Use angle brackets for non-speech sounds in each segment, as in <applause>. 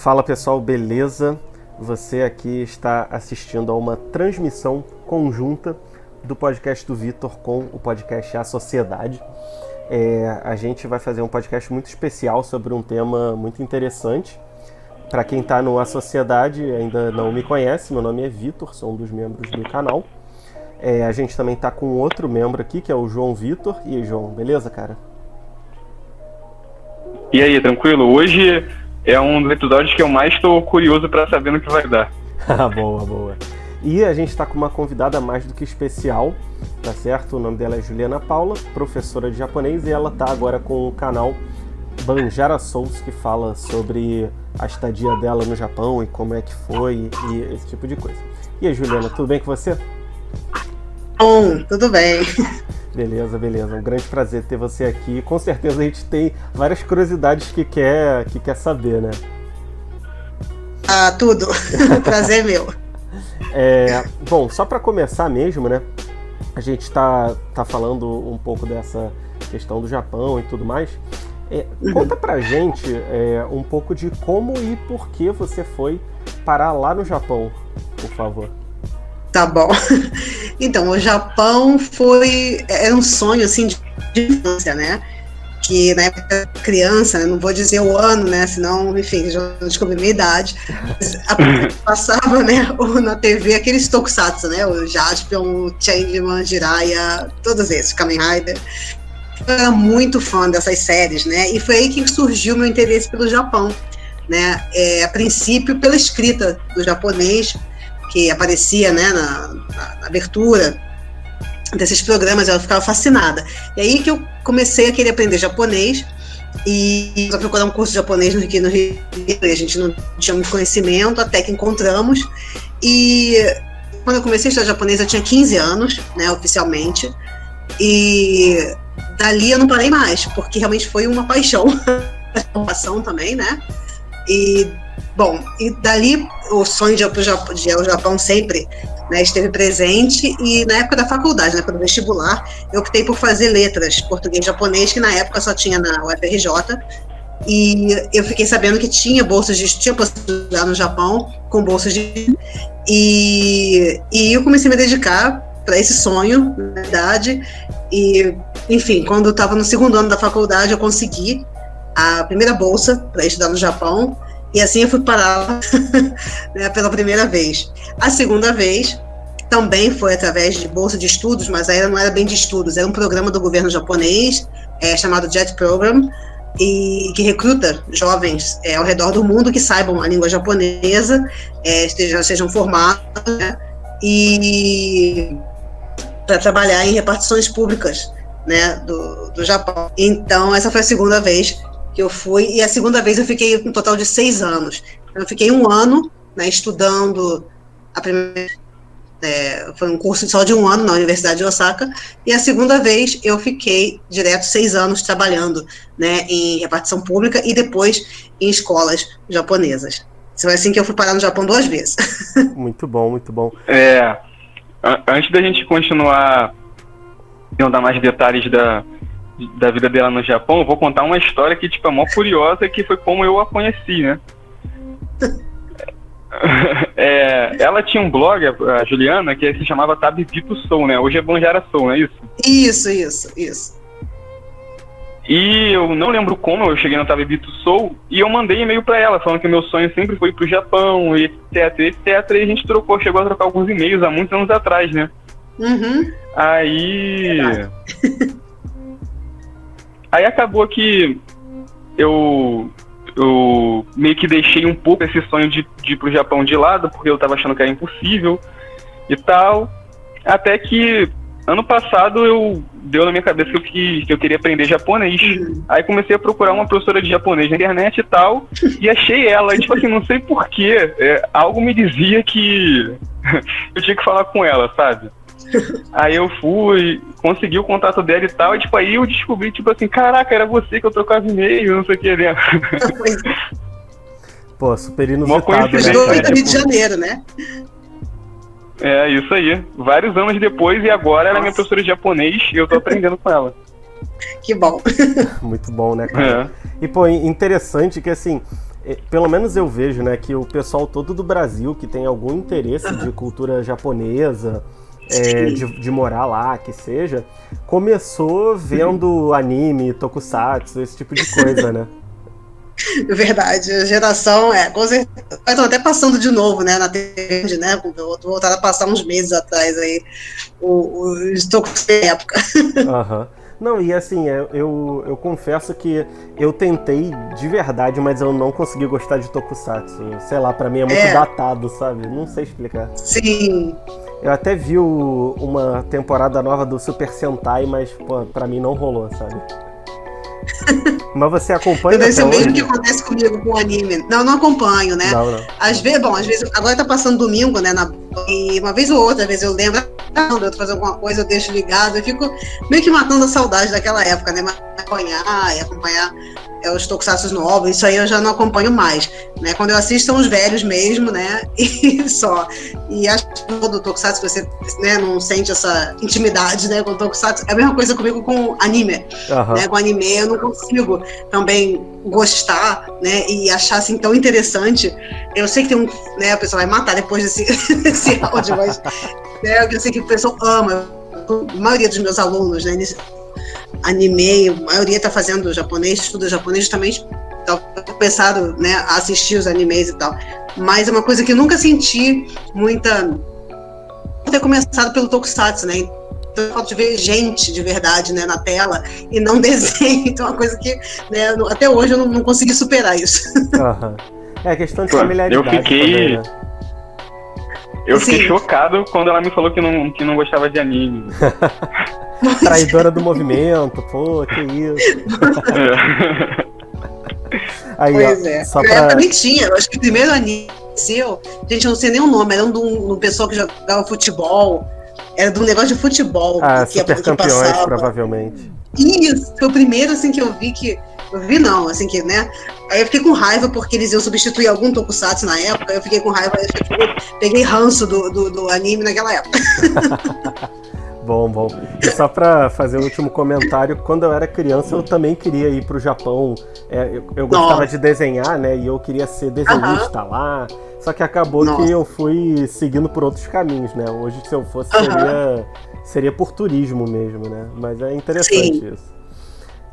Fala pessoal, beleza? Você aqui está assistindo a uma transmissão conjunta do podcast do Vitor com o podcast A Sociedade. É, a gente vai fazer um podcast muito especial sobre um tema muito interessante. Para quem está no A Sociedade ainda não me conhece, meu nome é Vitor, sou um dos membros do canal. É, a gente também está com outro membro aqui, que é o João Vitor. E aí, João, beleza, cara? E aí, tranquilo? Hoje é um dos episódios que eu mais estou curioso para saber no que vai dar. <laughs> boa, boa. E a gente está com uma convidada mais do que especial, tá certo? O nome dela é Juliana Paula, professora de japonês, e ela tá agora com o canal Banjara Souls, que fala sobre a estadia dela no Japão e como é que foi e esse tipo de coisa. E aí, Juliana, tudo bem com você? Bom, tudo bem. Beleza, beleza. Um grande prazer ter você aqui. Com certeza a gente tem várias curiosidades que quer, que quer saber, né? Ah, tudo. <laughs> prazer meu. É, bom, só para começar mesmo, né? A gente está tá falando um pouco dessa questão do Japão e tudo mais. É, uhum. Conta pra gente é, um pouco de como e por que você foi parar lá no Japão, por favor. Tá bom. <laughs> Então, o Japão foi. Era um sonho, assim, de infância, né? Que na época criança, né? não vou dizer o ano, né? Senão, enfim, já descobri minha idade. Passava, né, na TV aqueles tokusatsu, né? O Jaspion, Changeman, Jiraiya, todos esses, Kamen Rider. Eu era muito fã dessas séries, né? E foi aí que surgiu meu interesse pelo Japão. Né? É, a princípio, pela escrita do japonês, que aparecia né, na, na, na abertura desses programas, eu ficava fascinada. E aí que eu comecei a querer aprender japonês e para procurar um curso de japonês aqui no Rio, e a gente não tinha muito conhecimento, até que encontramos. E quando eu comecei a estudar japonês, eu tinha 15 anos, né, oficialmente. E dali eu não parei mais, porque realmente foi uma paixão, <laughs> uma paixão também, né? E Bom, e dali o sonho de ir, ir ao Japão sempre né, esteve presente e na época da faculdade, né, para o vestibular, eu optei por fazer letras português e japonês, que na época só tinha na UFRJ, e eu fiquei sabendo que tinha bolsas de tinha possibilidade no Japão com bolsas de e, e eu comecei a me dedicar para esse sonho, na verdade, e enfim, quando eu estava no segundo ano da faculdade, eu consegui a primeira bolsa para estudar no Japão e assim eu fui parar <laughs> né, pela primeira vez. A segunda vez também foi através de bolsa de estudos, mas aí não era bem de estudos, era um programa do governo japonês é, chamado JET Program, e que recruta jovens é, ao redor do mundo que saibam a língua japonesa, é, estejam, sejam formados, né, e para trabalhar em repartições públicas né, do, do Japão. Então, essa foi a segunda vez que eu fui, e a segunda vez eu fiquei um total de seis anos. Eu fiquei um ano né, estudando a primeira. É, foi um curso só de um ano na Universidade de Osaka, e a segunda vez eu fiquei direto seis anos trabalhando né, em repartição pública e depois em escolas japonesas. Foi assim que eu fui parar no Japão duas vezes. <laughs> Muito bom, muito bom. É, antes da gente continuar, não dar mais detalhes da, da vida dela no Japão, eu vou contar uma história que, tipo, é mó curiosa, que foi como eu a conheci, né? <laughs> É, ela tinha um blog, a Juliana, que se chamava Tabibito Soul, né? Hoje é Banjara Soul, não é isso? Isso, isso, isso. E eu não lembro como eu cheguei no Tabibito Soul e eu mandei e-mail para ela, falando que meu sonho sempre foi pro Japão, etc, etc. E a gente trocou, chegou a trocar alguns e-mails há muitos anos atrás, né? Uhum. Aí. <laughs> Aí acabou que eu, eu meio que deixei um pouco esse sonho de, de ir pro Japão de lado, porque eu tava achando que era impossível e tal. Até que ano passado eu deu na minha cabeça que eu, que, que eu queria aprender japonês. Uhum. Aí comecei a procurar uma professora de japonês na internet e tal, e achei ela. E, tipo assim, não sei porquê, é, algo me dizia que <laughs> eu tinha que falar com ela, sabe? Aí eu fui, consegui o contato dela e tal, e tipo, aí eu descobri, tipo assim, caraca, era você que eu trocava e-mail, não sei o que, né? <laughs> Pô, super inusitado, né? do Rio de Janeiro, né? É, isso aí. Vários anos depois, e agora Nossa. ela é minha professora de japonês e eu tô aprendendo com ela. Que bom. <laughs> Muito bom, né, cara? É. E, pô, interessante que, assim, é, pelo menos eu vejo, né, que o pessoal todo do Brasil que tem algum interesse de cultura japonesa, é, de, de, morar lá, que seja, começou vendo <laughs> anime, tokusatsu, esse tipo de coisa, né? <laughs> Verdade, a geração é, com certeza. Estão até passando de novo, né, na TV, né? Voltando a passar uns meses atrás aí, os tokusatsu da época. <laughs> Aham. Uhum. Não, e assim, eu, eu, eu, confesso que eu tentei de verdade, mas eu não consegui gostar de Tokusatsu. Sei lá, para mim é muito é. datado, sabe? Não sei explicar. Sim. Eu até vi o, uma temporada nova do Super Sentai, mas pô, pra mim não rolou, sabe? <laughs> Mas você acompanha? Deve ser o mesmo que acontece comigo com o anime. Não, não acompanho, né? Não, não. Às vezes, bom, às vezes, agora tá passando domingo, né? Na, e uma vez ou outra, às vezes eu lembro, ah, eu tô fazendo alguma coisa, eu deixo ligado, eu fico meio que matando a saudade daquela época, né? Mas acompanhar e acompanhar é, os tokusatsu novos, isso aí eu já não acompanho mais. Né? Quando eu assisto são os velhos mesmo, né? <laughs> E só. E acho que todo tokusatsu você né, não sente essa intimidade né, com o tokusatsu. É a mesma coisa comigo com anime. Uhum. Né? Com anime eu não consigo também gostar né, e achar assim tão interessante. Eu sei que tem um. Né, a pessoa vai matar depois desse, <laughs> desse áudio, mas né, eu sei que o pessoal ama. A maioria dos meus alunos, né? Anime, a maioria está fazendo japonês, estuda japonês justamente tá pensado né, a assistir os animes e tal. Mas é uma coisa que eu nunca senti muita. ter começado pelo Tokusatsu, né? Então, falta de ver gente de verdade né, na tela e não <laughs> desenho. Então, é uma coisa que né, até hoje eu não, não consegui superar isso. Uhum. É questão de familiaridade. Eu fiquei. Também, né? Eu fiquei Sim. chocado quando ela me falou que não, que não gostava de anime. <laughs> Traidora do movimento, pô, que isso. Aí, pois ó, é. Só pra... Eu também tinha, eu acho que o primeiro anime seu, gente, eu não sei nem o nome, era um de um, um pessoal que jogava futebol. Era de um negócio de futebol. Ah, que, super que campeões, passava. provavelmente. Isso, foi o primeiro assim que eu vi que. Eu vi não, assim que, né? Aí eu fiquei com raiva porque eles iam substituir algum tokusatsu na época, eu fiquei com raiva, eu fiquei, peguei ranço do, do, do anime naquela época. <laughs> Bom, bom. E só para fazer o último comentário, quando eu era criança eu também queria ir pro Japão. É, eu, eu, gostava de desenhar, né? E eu queria ser desenhista lá. Só que acabou Nossa. que eu fui seguindo por outros caminhos, né? Hoje, se eu fosse, seria, seria por turismo mesmo, né? Mas é interessante Sim. isso.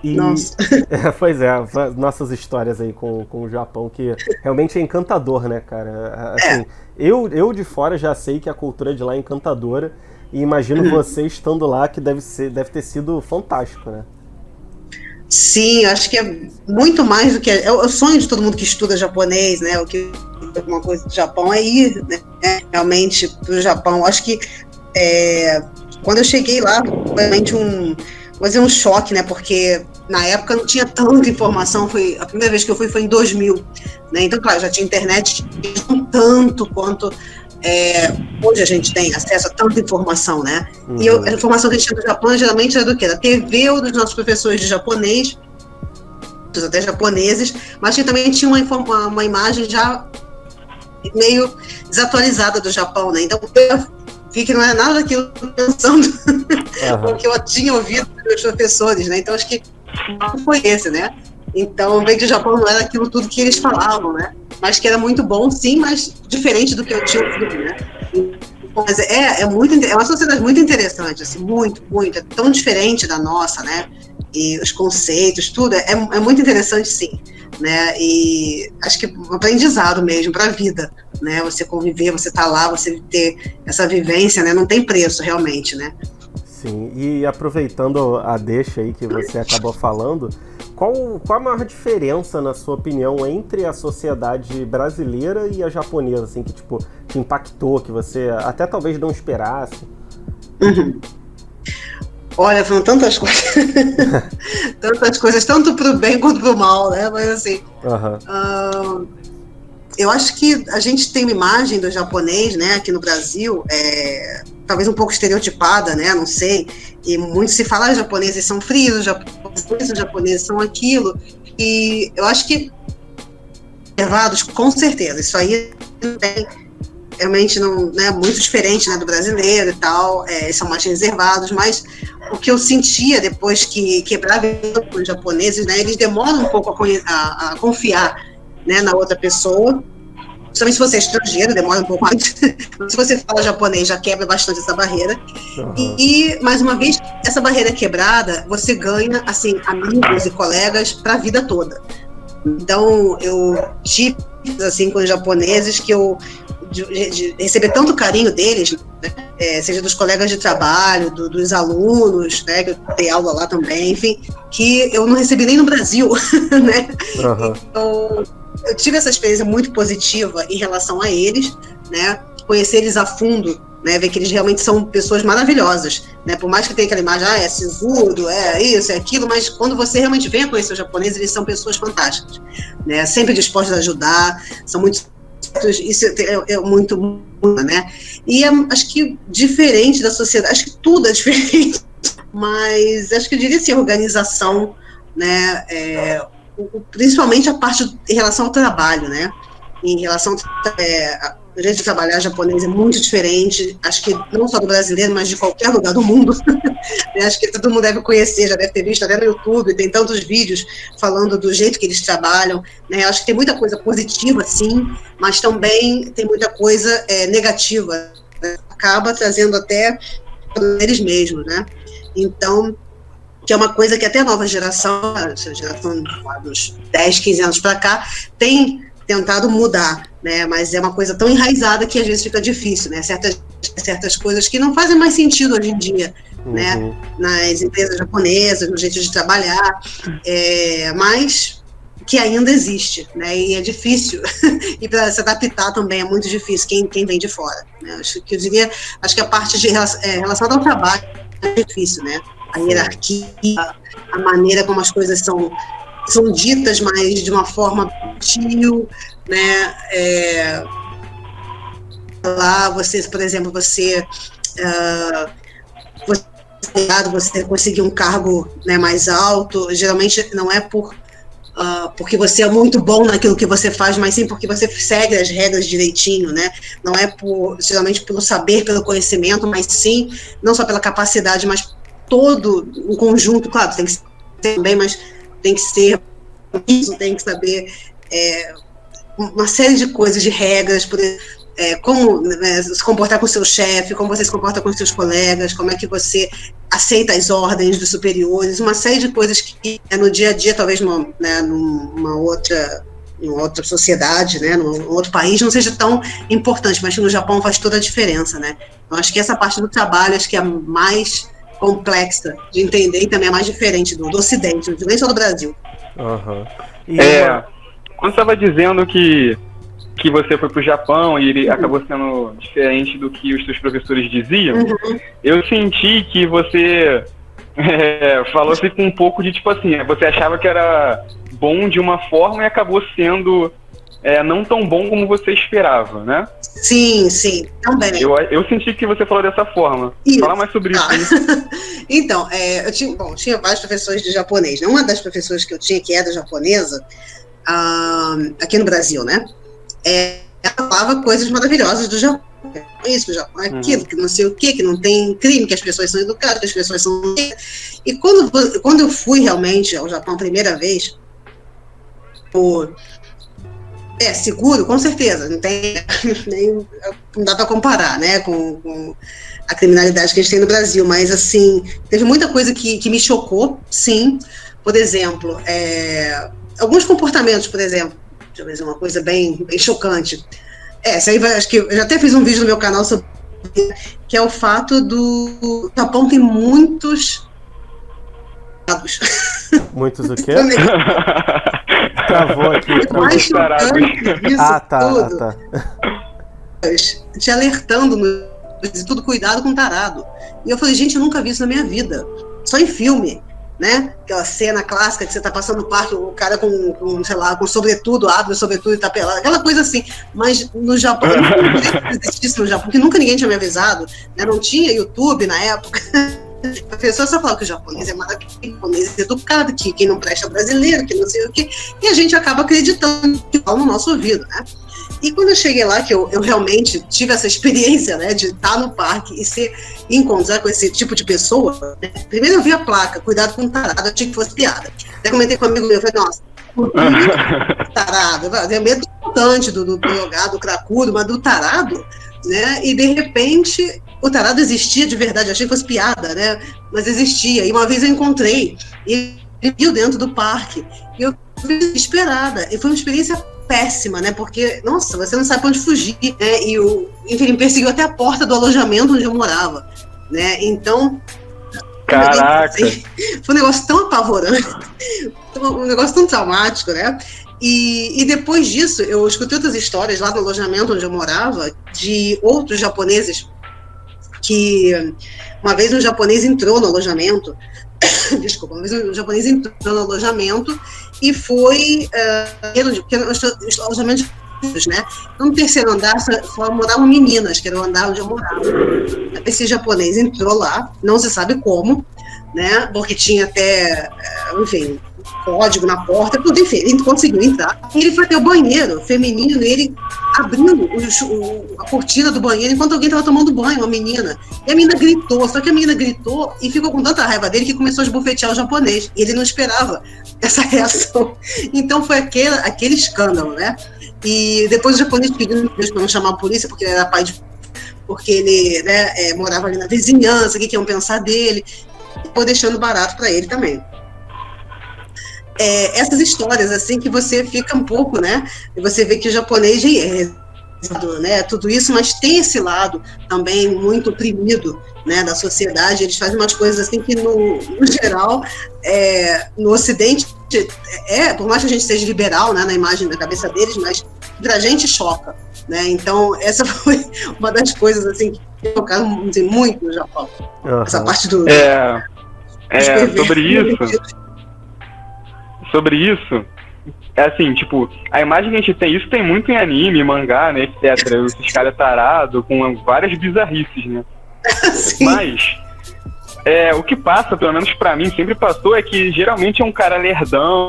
E, Nossa. É, <laughs> pois é, nossas histórias aí com, com o Japão, que realmente é encantador, né, cara? Assim, é. eu, eu de fora já sei que a cultura de lá é encantadora. E imagino uhum. você estando lá, que deve, ser, deve ter sido fantástico, né? Sim, acho que é muito mais do que. É o sonho de todo mundo que estuda japonês, né? O que alguma coisa do Japão é ir né, realmente para o Japão. Acho que é, quando eu cheguei lá, realmente um, fazer um choque, né? Porque na época não tinha tanta informação. Foi a primeira vez que eu fui foi em 2000, né? Então, claro, já tinha internet não tanto quanto é, hoje a gente tem acesso a tanta informação, né? Uhum. E eu, a informação que a gente tinha do Japão geralmente era do quê? Da TV ou dos nossos professores de japonês, até japoneses, mas que também tinha uma, uma, uma imagem já meio desatualizada do Japão, né? Então eu vi que não era nada daquilo pensando uhum. que eu tinha ouvido dos professores, né? Então acho que não foi esse, né? Então, veio que o Japão não era aquilo tudo que eles falavam, né? Mas que era muito bom, sim, mas diferente do que eu tinha ouvido, né? Mas é, é, muito, é uma sociedade muito interessante, assim, muito, muito. É tão diferente da nossa, né? E os conceitos, tudo, é, é muito interessante, sim. Né? E acho que um aprendizado mesmo para a vida, né? Você conviver, você tá lá, você ter essa vivência, né? Não tem preço, realmente, né? Sim, e aproveitando a deixa aí que você acabou falando, qual, qual a maior diferença, na sua opinião, entre a sociedade brasileira e a japonesa, assim, que tipo, te impactou, que você até talvez não esperasse? Uhum. Olha, foram tantas <laughs> coisas. tantas coisas, tanto pro bem quanto pro mal, né? Mas assim. Uhum. Uh, eu acho que a gente tem uma imagem do japonês, né, aqui no Brasil, é, talvez um pouco estereotipada, né, não sei, e muito se fala, ah, os japoneses são frios, os japoneses, os japoneses são aquilo, e eu acho que reservados, com certeza, isso aí tem, realmente não, né, muito diferente, né, do brasileiro e tal, é, são mais reservados, mas o que eu sentia depois que quebrava com os japoneses, né, eles demoram um pouco a, a, a confiar né, na outra pessoa. Principalmente se você é estrangeiro, demora um pouco mais. <laughs> se você fala japonês, já quebra bastante essa barreira. Uhum. E, e, mais uma vez, essa barreira quebrada, você ganha, assim, amigos e colegas para a vida toda. Então, eu tive, assim, com os japoneses que eu de, de, receber tanto carinho deles, né? é, seja dos colegas de trabalho, do, dos alunos, né, que eu dei aula lá também, enfim, que eu não recebi nem no Brasil, <laughs> né? Uhum. Então, eu tive essa experiência muito positiva em relação a eles, né? Conhecer eles a fundo, né? Ver que eles realmente são pessoas maravilhosas, né? Por mais que tenha aquela imagem, ah, é sisudo, é isso, é aquilo, mas quando você realmente vem a conhecer os japoneses, eles são pessoas fantásticas, né? Sempre dispostos a ajudar, são muito isso é, é muito, muito, né? E é, acho que diferente da sociedade, acho que tudo é <laughs> diferente, mas acho que eu diria assim, organização, né? É, principalmente a parte em relação ao trabalho, né? Em relação é, o jeito de trabalhar japonês é muito diferente, acho que não só do brasileiro, mas de qualquer lugar do mundo. <laughs> acho que todo mundo deve conhecer, já deve ter visto até no YouTube, tem tantos vídeos falando do jeito que eles trabalham. Né? Acho que tem muita coisa positiva, sim, mas também tem muita coisa é, negativa. Né? Acaba trazendo até eles mesmos, né? Então, que é uma coisa que até a nova geração, a geração dos 10, 15 anos para cá, tem tentado mudar, né? Mas é uma coisa tão enraizada que às vezes fica difícil, né? Certas, certas coisas que não fazem mais sentido hoje em dia, né? uhum. né? Nas empresas japonesas, no jeito de trabalhar, é, mas que ainda existe, né? E é difícil <laughs> e para se adaptar também é muito difícil quem, quem vem de fora. Né? Acho que eu diria, acho que a parte de é, relacionada ao trabalho é difícil, né? A hierarquia, a maneira como as coisas são são ditas mais de uma forma sutil, né? É, lá você, por exemplo, você, uh, você você conseguir um cargo né, mais alto, geralmente não é por uh, porque você é muito bom naquilo que você faz, mas sim porque você segue as regras direitinho, né? Não é por geralmente pelo saber, pelo conhecimento, mas sim não só pela capacidade, mas todo um conjunto, claro, tem que ser também, mas tem que ser isso, tem que saber é, uma série de coisas, de regras, por, é, como né, se comportar com seu chefe, como você se comporta com seus colegas, como é que você aceita as ordens dos superiores, uma série de coisas que é, no dia a dia, talvez numa, né, numa outra em outra sociedade, né, num outro país, não seja tão importante, mas que no Japão faz toda a diferença, né? Eu acho que essa parte do trabalho acho que é mais complexa de entender e também é mais diferente do, do Ocidente, nem só do Brasil. Uhum. é, uma... quando você estava dizendo que, que você foi para o Japão e ele uhum. acabou sendo diferente do que os seus professores diziam, uhum. eu senti que você <laughs> é, falou assim com um pouco de tipo assim, você achava que era bom de uma forma e acabou sendo é, não tão bom como você esperava, né? Sim, sim, também. Eu, eu senti que você falou dessa forma. Isso. Fala mais sobre tá. isso. <laughs> então, é, eu tinha, bom, tinha vários professores de japonês. Né? Uma das professoras que eu tinha, que era japonesa, uh, aqui no Brasil, né? É, ela falava coisas maravilhosas do Japão. Isso, o Japão é aquilo, uhum. que não sei o quê, que não tem crime, que as pessoas são educadas, que as pessoas são. E quando, quando eu fui realmente ao Japão a primeira vez, por é, seguro, com certeza. Não tem <laughs> nem. Não dá para comparar, né? Com, com, a criminalidade que a gente tem no Brasil. Mas, assim, teve muita coisa que, que me chocou, sim. Por exemplo, é, alguns comportamentos, por exemplo. Deixa eu ver uma coisa bem, bem chocante. É, isso aí vai, acho que eu já até fiz um vídeo no meu canal sobre que é o fato do Japão tem muitos Muitos o quê? <laughs> <laughs> Travou aqui. Mais disso ah, tá, tudo, ah, tá. te alertando no tudo cuidado com tarado. E eu falei, gente, eu nunca vi isso na minha vida. Só em filme, né? Aquela cena clássica que você tá passando no parque, o cara com, com sei lá, com sobretudo, abre o sobretudo e tá pelado, aquela coisa assim. Mas no Japão, eu <laughs> não existisse no Japão, porque nunca ninguém tinha me avisado, né? Não tinha YouTube na época. <laughs> A pessoa só fala que o japonês é maravilhoso, o japonês é educado, que quem não presta é brasileiro, que não sei o quê, e a gente acaba acreditando que no nosso ouvido, né? E quando eu cheguei lá, que eu, eu realmente tive essa experiência, né, de estar no parque e ser encontrar com esse tipo de pessoa, né? primeiro eu vi a placa, cuidado com tarado, eu achei que fosse piada. Até comentei com um amigo meu, eu falei, nossa, tarado. Eu tenho medo importante do, do drogado, do cracudo, mas do tarado, né? E de repente o tarado existia de verdade, achei que fosse piada, né? Mas existia. E uma vez eu encontrei, e ele viu dentro do parque, e eu fiquei desesperada. E foi uma experiência péssima, né? Porque, nossa, você não sabe pra onde fugir, né? E o, enfim, me perseguiu até a porta do alojamento onde eu morava, né? Então. Caraca! Assim, <laughs> foi um negócio tão apavorante, um negócio tão traumático, né? E, e, depois disso, eu escutei outras histórias lá no alojamento onde eu morava, de outros japoneses que uma vez um japonês entrou no alojamento, <coughs> desculpa, uma vez um japonês entrou no alojamento e foi, uh, porque os alojamentos né? No terceiro andar só, só moravam meninas, que era o andar onde eu morava. Esse japonês entrou lá, não se sabe como, né? Porque tinha até, eh, enfim, código na porta, tudo, enfim, ele conseguiu entrar. Ele foi até o banheiro feminino e ele abriu o, o, a cortina do banheiro enquanto alguém estava tomando banho, uma menina. E a menina gritou, só que a menina gritou e ficou com tanta raiva dele que começou a esbofetear o japonês. E ele não esperava <laughs> essa reação. Então foi aquele, aquele escândalo, né? E depois o japonês pediu para não chamar a polícia, porque ele era pai de. porque ele né, é, morava ali na vizinhança, o que, iam pensar dele. Foi deixando barato para ele também é, essas histórias, assim, que você fica um pouco, né? E você vê que o japonês é né, tudo isso, mas tem esse lado também muito oprimido né, da sociedade. Eles fazem umas coisas assim que, no, no geral, é, no Ocidente, é, por mais que a gente seja liberal né, na imagem da cabeça deles, mas para a gente choca. Né? Então, essa <laughs> foi uma das coisas assim, que tocaram assim, muito no Japão. Uhum. Essa parte do. É, é sobre isso sobre isso, é assim, tipo, a imagem que a gente tem, isso tem muito em anime, mangá, né, etc. Esses caras tarados com várias bizarrices, né? <laughs> Sim. Mas, é, o que passa, pelo menos para mim, sempre passou, é que geralmente é um cara lerdão,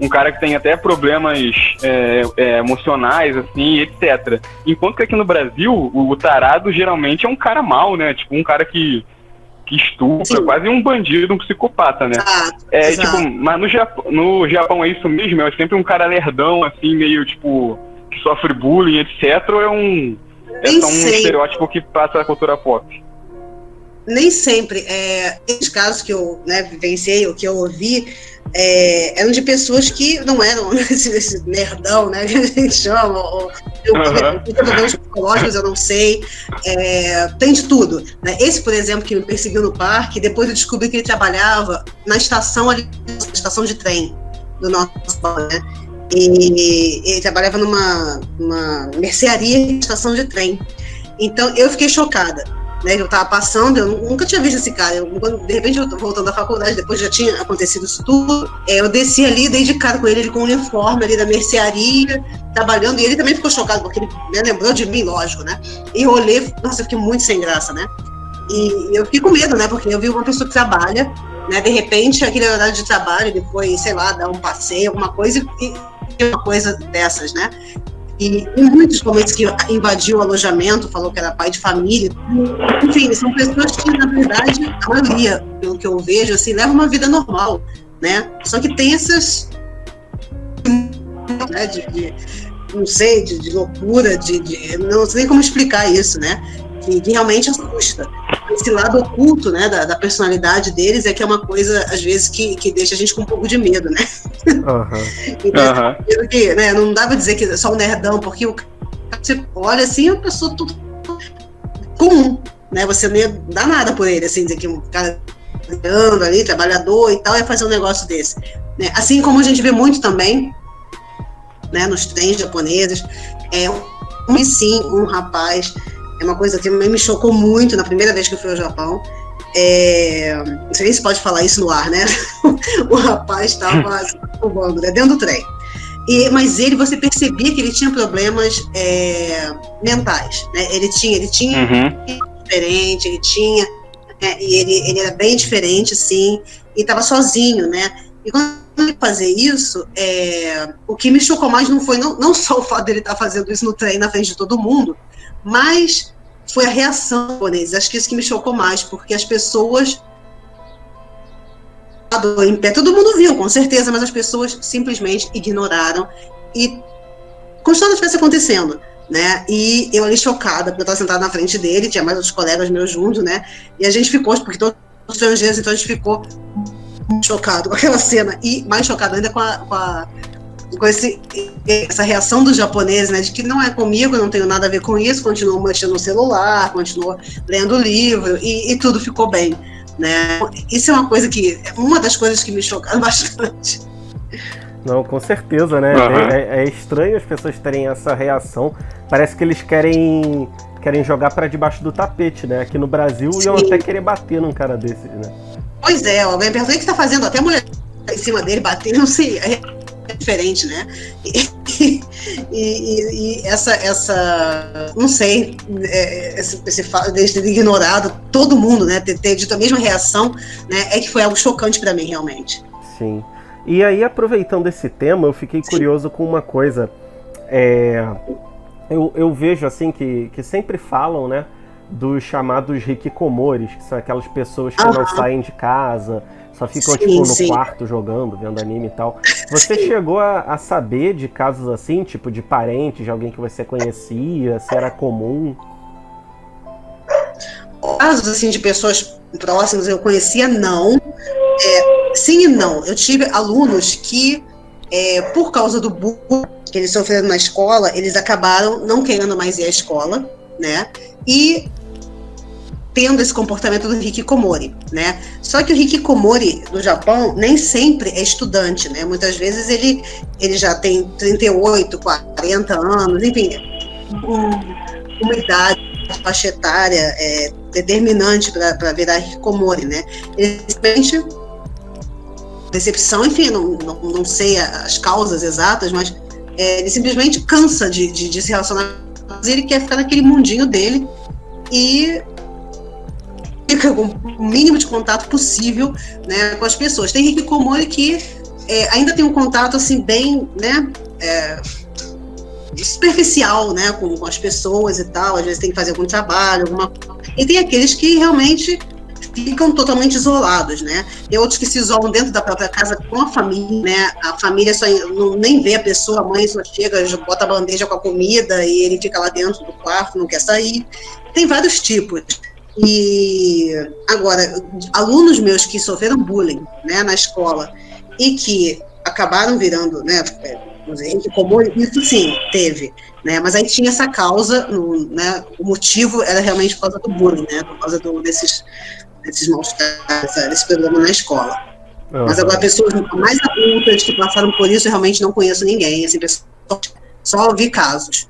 um cara que tem até problemas é, é, emocionais, assim, etc. Enquanto que aqui no Brasil, o, o tarado geralmente é um cara mau, né? Tipo, um cara que que estupra, Sim. quase um bandido, um psicopata, né? Exato, é, exato. tipo, mas no Japão, no Japão é isso mesmo? É sempre um cara lerdão, assim, meio, tipo, que sofre bullying, etc. Ou é um, é só um sei. estereótipo que passa a cultura pop? Nem sempre. É, esses casos que eu né, vivenciei, ou que eu ouvi, é, eram de pessoas que não eram esse, <laughs> esse nerdão, né, que a gente chama, ou, uhum. problemas psicológicos, eu não sei, é, tem de tudo. Né? Esse, por exemplo, que me perseguiu no parque, depois eu descobri que ele trabalhava na estação ali, na estação de trem do nosso né? E ele trabalhava numa, numa mercearia estação de trem. Então eu fiquei chocada né, eu estava passando, eu nunca tinha visto esse cara. Eu, de repente, eu voltando da faculdade, depois já tinha acontecido isso tudo. É, eu desci ali, dei de cara com ele, ele com o uniforme ali da mercearia, trabalhando, e ele também ficou chocado, porque ele né, lembrou de mim, lógico, né? E eu olhei, nossa, eu fiquei muito sem graça, né? E eu fiquei com medo, né? Porque eu vi uma pessoa que trabalha, né? De repente, aquele horário de trabalho, foi, sei lá, dar um passeio, alguma coisa, e uma coisa dessas, né? E em muitos momentos que invadiu o alojamento, falou que era pai de família. Enfim, são pessoas que, na verdade, a maioria, pelo que eu vejo, assim, leva uma vida normal, né? Só que tem essas. Né, de, de não sei, de, de loucura, de, de, Não sei como explicar isso, né? Que, que realmente assusta esse lado oculto, né, da, da, personalidade deles é que é uma coisa, às vezes, que, que deixa a gente com um pouco de medo, né? Uhum. <laughs> então, uhum. Que, né, não dá pra dizer que é só um nerdão, porque o você olha assim, é uma pessoa tudo comum, né? Você não dá nada por ele, assim, dizer que um cara trabalhando ali, trabalhador e tal, é fazer um negócio desse. Né? Assim como a gente vê muito também, né, nos trens japoneses, é um, sim, um rapaz é uma coisa que me chocou muito na primeira vez que eu fui ao Japão. É, não sei nem se pode falar isso no ar, né? <laughs> o rapaz estava roubando né? dentro do trem. E, mas ele, você percebia que ele tinha problemas é, mentais, né? Ele tinha, ele tinha uhum. diferente, ele tinha, né? e ele, ele era bem diferente, sim, e estava sozinho, né? E quando ele fazer isso, é, o que me chocou mais não foi não, não só o fato dele estar tá fazendo isso no trem na frente de todo mundo, mas foi a reação japonesa. Acho que isso que me chocou mais, porque as pessoas em pé, todo mundo viu, com certeza, mas as pessoas simplesmente ignoraram e como se nada estivesse acontecendo, né? E eu ali chocada, porque eu estava sentada na frente dele, tinha mais outros colegas meus juntos, né? E a gente ficou, porque todos estrangeiros, então a gente ficou chocado com aquela cena e mais chocado ainda com a, com a com esse, essa reação dos japoneses, né, de que não é comigo, não tenho nada a ver com isso, continuou mexendo no celular, continuou lendo livro e, e, tudo ficou bem, né? Isso é uma coisa que, uma das coisas que me chocaram <laughs> bastante. Não, com certeza, né? Uhum. É, é, estranho as pessoas terem essa reação. Parece que eles querem querem jogar para debaixo do tapete, né? Aqui no Brasil Sim. iam até querer bater num cara desses, né? Pois é, alguém perguntou o que tá fazendo, até a mulher em cima dele bater, não sei. É diferente, né? E, e, e, essa, essa, não sei, é, esse, esse fato de ter ignorado todo mundo, né? Ter, ter dito a mesma reação, né? É que foi algo chocante para mim, realmente. Sim. E aí, aproveitando esse tema, eu fiquei curioso com uma coisa. É, eu, eu vejo assim que, que sempre falam, né? Dos chamados hikikomores, que são aquelas pessoas que não saem de casa, só ficam sim, tipo no sim. quarto jogando, vendo anime e tal. Você chegou a, a, saber de casos assim, tipo de parentes, de alguém que você conhecia, se era comum? Casos assim de pessoas próximas eu conhecia, não. É, sim e não. Eu tive alunos que, é, por causa do bullying que eles sofreram na escola, eles acabaram não querendo mais ir à escola, né? E tendo esse comportamento do hikikomori, né? Só que o hikikomori do Japão nem sempre é estudante, né? Muitas vezes ele, ele já tem 38, 40 anos, enfim, um, uma idade, faixa etária é, determinante para virar hikikomori, né? Ele simplesmente decepção, enfim, não, não, não sei as causas exatas, mas é, ele simplesmente cansa de, de, de se relacionar, ele quer ficar naquele mundinho dele e o mínimo de contato possível né, com as pessoas. Tem Hikikomori que é, ainda tem um contato assim bem, né, é, superficial, né, com, com, as pessoas e tal. Às vezes tem que fazer algum trabalho, alguma e tem aqueles que realmente ficam totalmente isolados, né? Tem outros que se isolam dentro da própria casa com a família, né? A família só não, nem vê a pessoa, a mãe só chega, bota a bandeja com a comida e ele fica lá dentro do quarto, não quer sair. Tem vários tipos. E agora, alunos meus que sofreram bullying né, na escola e que acabaram virando, né, gente comum, isso sim, teve, né, mas aí tinha essa causa, no, né, o motivo era realmente por causa do bullying, né, por causa do, desses, desses maus desse problema na escola. Uhum. Mas agora, pessoas mais adultas que passaram por isso, eu realmente não conheço ninguém, assim, pessoas, só ouvi casos.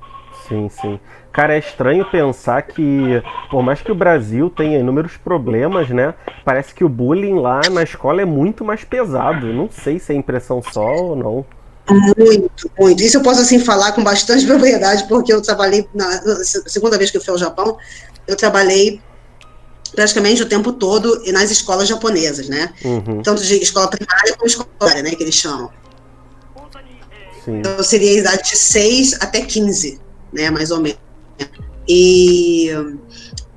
Sim, sim. Cara, é estranho pensar que, por mais que o Brasil tenha inúmeros problemas, né? Parece que o bullying lá na escola é muito mais pesado. Não sei se é impressão só ou não. Muito, muito. Isso eu posso assim falar com bastante <laughs> propriedade, porque eu trabalhei na, na segunda vez que eu fui ao Japão, eu trabalhei praticamente o tempo todo nas escolas japonesas, né? Uhum. Tanto de escola primária como escola, né? Que eles chamam. Sim. Então seria a idade de 6 até 15, né? Mais ou menos. E,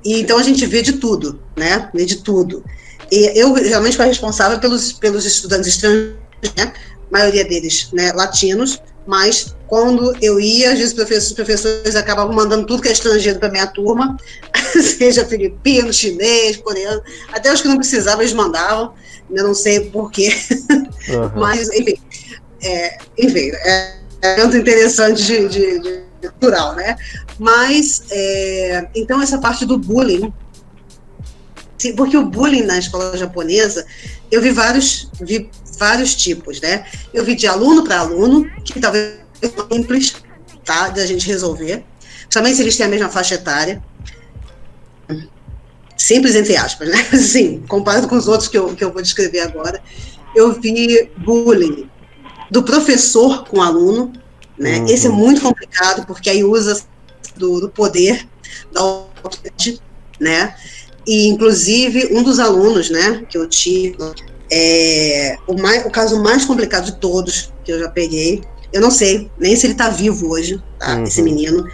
e, então a gente vê de tudo, né? Vê de tudo. E eu realmente fui responsável pelos, pelos estudantes estrangeiros, né? A maioria deles, né, latinos, mas quando eu ia, às vezes os professores, acabavam mandando tudo que é estrangeiro para minha turma, <laughs> seja filipino, chinês, coreano, até os que não precisavam eles mandavam, eu não sei porquê, uhum. <laughs> mas enfim, é, enfim, é, é muito interessante de, de, de cultural, né? Mas, é, então, essa parte do bullying, porque o bullying na escola japonesa, eu vi vários, vi vários tipos, né? Eu vi de aluno para aluno, que talvez é simples, tá? Da gente resolver, somente se eles têm a mesma faixa etária. Simples, entre aspas, né? <laughs> Sim, comparado com os outros que eu, que eu vou descrever agora. Eu vi bullying do professor com aluno, né? Uhum. Esse é muito complicado, porque aí usa do, do poder da autoridade, né? E, inclusive, um dos alunos, né, que eu tive, é, o, mais, o caso mais complicado de todos que eu já peguei, eu não sei nem se ele está vivo hoje, tá? Uhum. Esse menino,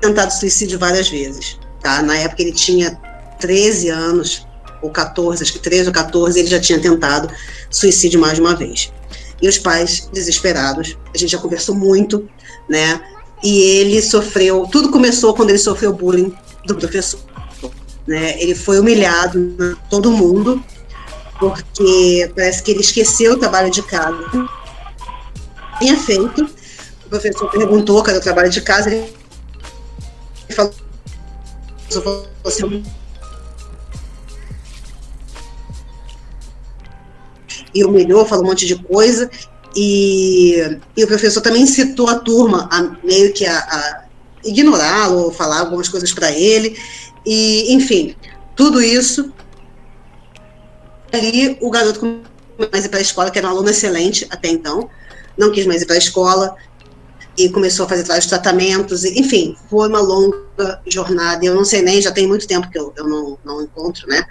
tentado suicídio várias vezes, tá? Na época ele tinha 13 anos, ou 14, acho que 13 ou 14, ele já tinha tentado suicídio mais de uma vez. E os pais desesperados, a gente já conversou muito, né? E ele sofreu, tudo começou quando ele sofreu bullying do professor. Né? Ele foi humilhado, né? todo mundo, porque parece que ele esqueceu o trabalho de casa. Tinha feito, o professor perguntou cadê o trabalho de casa, ele falou, você e humilhou, falou um monte de coisa, e, e o professor também incitou a turma a meio que a, a ignorá-lo, falar algumas coisas para ele, e enfim, tudo isso. Ali o garoto começou mais ir para a escola, que era um aluno excelente até então, não quis mais ir para a escola, e começou a fazer vários tratamentos, enfim, foi uma longa jornada. Eu não sei nem, já tem muito tempo que eu, eu não, não encontro, né?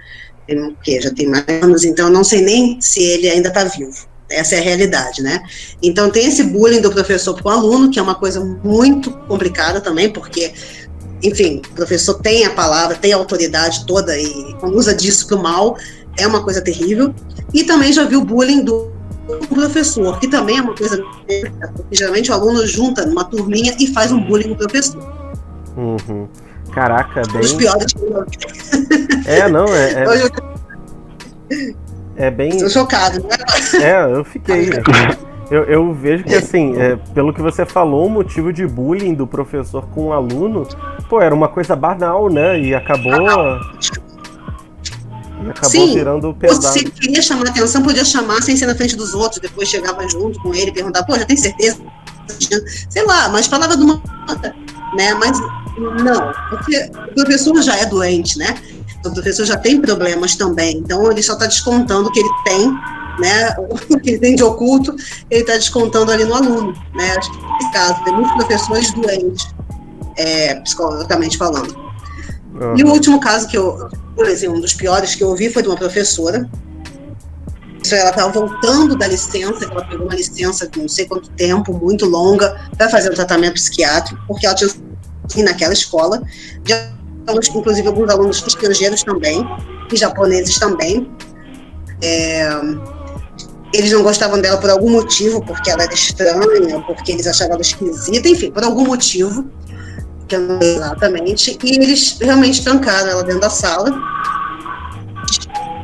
Tem, que já tem mais anos, então não sei nem se ele ainda está vivo. Essa é a realidade, né? Então tem esse bullying do professor para o aluno, que é uma coisa muito complicada também, porque, enfim, o professor tem a palavra, tem a autoridade toda e usa disso para o mal, é uma coisa terrível. E também já viu bullying do professor, que também é uma coisa. Geralmente o aluno junta numa turminha e faz um bullying com o professor. Uhum. Caraca, bem. Os piores. É, não, é. é... É bem. Estou chocado, né? É, eu fiquei. Eu, eu vejo que, assim, é, pelo que você falou, o motivo de bullying do professor com o aluno, pô, era uma coisa banal, né? E acabou. E acabou Sim, virando pesado. Você queria chamar atenção, podia chamar sem ser na frente dos outros, depois chegava junto com ele e perguntava, pô, já tem certeza? Sei lá, mas falava de uma. Né? Mas não, porque o professor já é doente, né? o professor já tem problemas também, então ele só está descontando o que ele tem, né, <laughs> o que ele tem de oculto, ele está descontando ali no aluno, né, acho que nesse caso, tem muitos professores doentes, é, psicologicamente falando. Uhum. E o último caso que eu, por exemplo, um dos piores que eu ouvi foi de uma professora, ela estava voltando da licença, ela pegou uma licença de não sei quanto tempo, muito longa, para fazer um tratamento psiquiátrico, porque ela tinha naquela escola, de inclusive alguns alunos estrangeiros também, e japoneses também. É, eles não gostavam dela por algum motivo, porque ela era estranha, porque eles achavam ela esquisita, enfim, por algum motivo, que eu não sei exatamente, e eles realmente trancaram ela dentro da sala,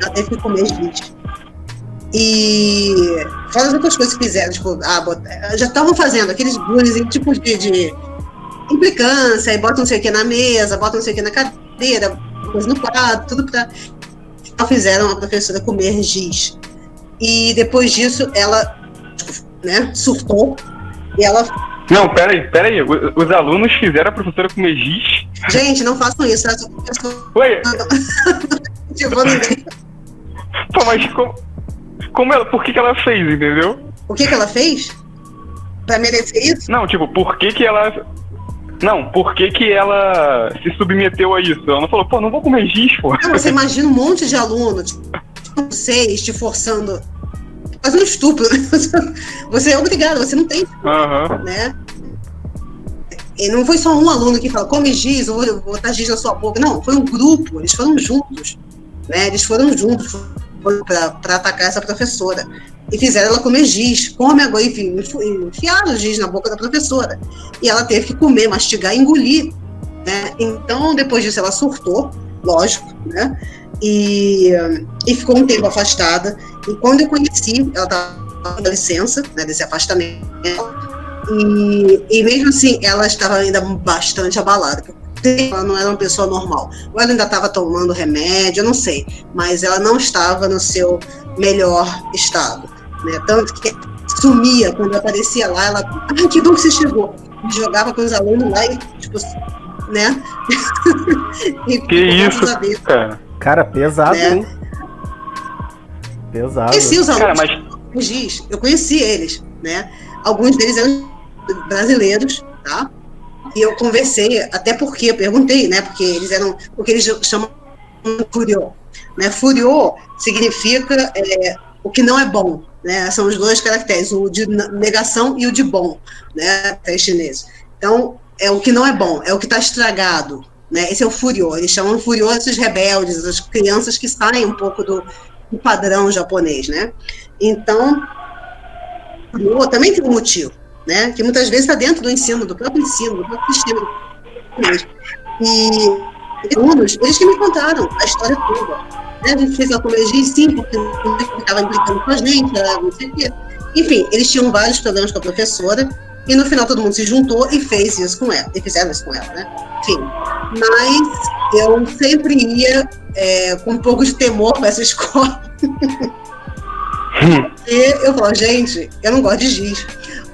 ela teve que comer giz. E fora as outras coisas que fizeram, tipo, ah, já estavam fazendo aqueles bullying, tipo de, de implicância, aí bota não sei o que na mesa, bota não sei o que na cadeira, coisa no quadro, tudo para fizeram a professora comer giz. E depois disso ela né, surtou e ela. Não, peraí, peraí. Os alunos fizeram a professora comer giz? Gente, não façam isso. Essa professora... Ué? <laughs> Pô, mas como, como ela, por que, que ela fez, entendeu? O que, que ela fez? Pra merecer isso? Não, tipo, por que, que ela não, por que, que ela se submeteu a isso? Ela não falou, pô, não vou comer giz, pô. Não, você imagina um monte de aluno, tipo, vocês te forçando. Fazendo estupro. <laughs> Você é obrigado, você não tem. Uhum. Né? E não foi só um aluno que falou, come giz, ou vou botar giz na sua boca. Não, foi um grupo, eles foram juntos. Né? Eles foram juntos para atacar essa professora e fizeram ela comer giz. Come agora, enfim, enfiaram giz na boca da professora. E ela teve que comer, mastigar engolir. Né? Então, depois disso, ela surtou, lógico, né? E, e ficou um tempo afastada. E quando eu conheci, ela estava com licença, né, desse afastamento. E, e mesmo assim, ela estava ainda bastante abalada, ela não era uma pessoa normal. Ou ela ainda estava tomando remédio, eu não sei. Mas ela não estava no seu melhor estado né? Tanto que sumia quando aparecia lá, ela, ah, que bom que você chegou. Jogava com os alunos lá e, tipo, né? <laughs> e, que isso, cara. Cara, pesado, né? hein? Pesado. Conheci os alunos, cara, mas... Eu conheci eles, né? Alguns deles eram brasileiros, tá? E eu conversei, até porque eu perguntei, né? Porque eles eram, porque eles chamam furiô, né? Furiô significa é, o que não é bom, né? São os dois caracteres, o de negação e o de bom, né? Chinês. Então, é o que não é bom, é o que está estragado, Né? Esse é o Furyo. Eles chamam Furyo esses rebeldes, as crianças que saem um pouco do, do padrão japonês, né? Então, Furyo também tem um motivo, né? Que muitas vezes está dentro do ensino, do próprio ensino, do próprio sistema. E alunos, eles que me contaram a história toda. Né? A gente fez uma comédia sim, porque estava implicando com a gente, não sei o quê. Enfim, eles tinham vários problemas com a professora, e no final todo mundo se juntou e fez isso com ela, e fizeram isso com ela, né? Enfim, mas eu sempre ia é, com um pouco de temor para essa <laughs> escola. e eu falo, gente, eu não gosto de giz,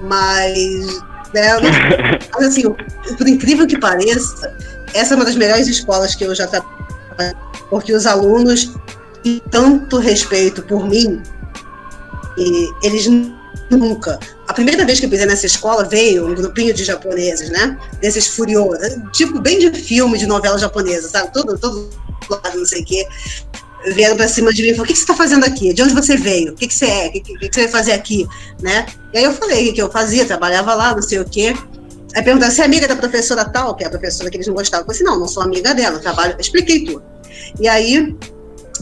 mas, né, <laughs> mas assim, por incrível que pareça, essa é uma das melhores escolas que eu já trabalhei, porque os alunos têm tanto respeito por mim, e eles nunca. A primeira vez que eu pisei nessa escola veio um grupinho de japoneses, né? Desses furiosos, tipo bem de filme, de novela japonesa, sabe? Todo, todo lado, não sei o quê. Vieram pra cima de mim e falaram: O que, você tá fazendo aqui? De onde você veio? O que, que você é? O que, que, você vai fazer aqui? Né? E aí eu falei o que eu fazia, trabalhava lá, não sei o quê. Aí perguntaram: Você é amiga da professora tal, que é a professora que eles não gostavam? Eu falei assim: Não, não sou amiga dela, trabalho. Expliquei tudo. E aí,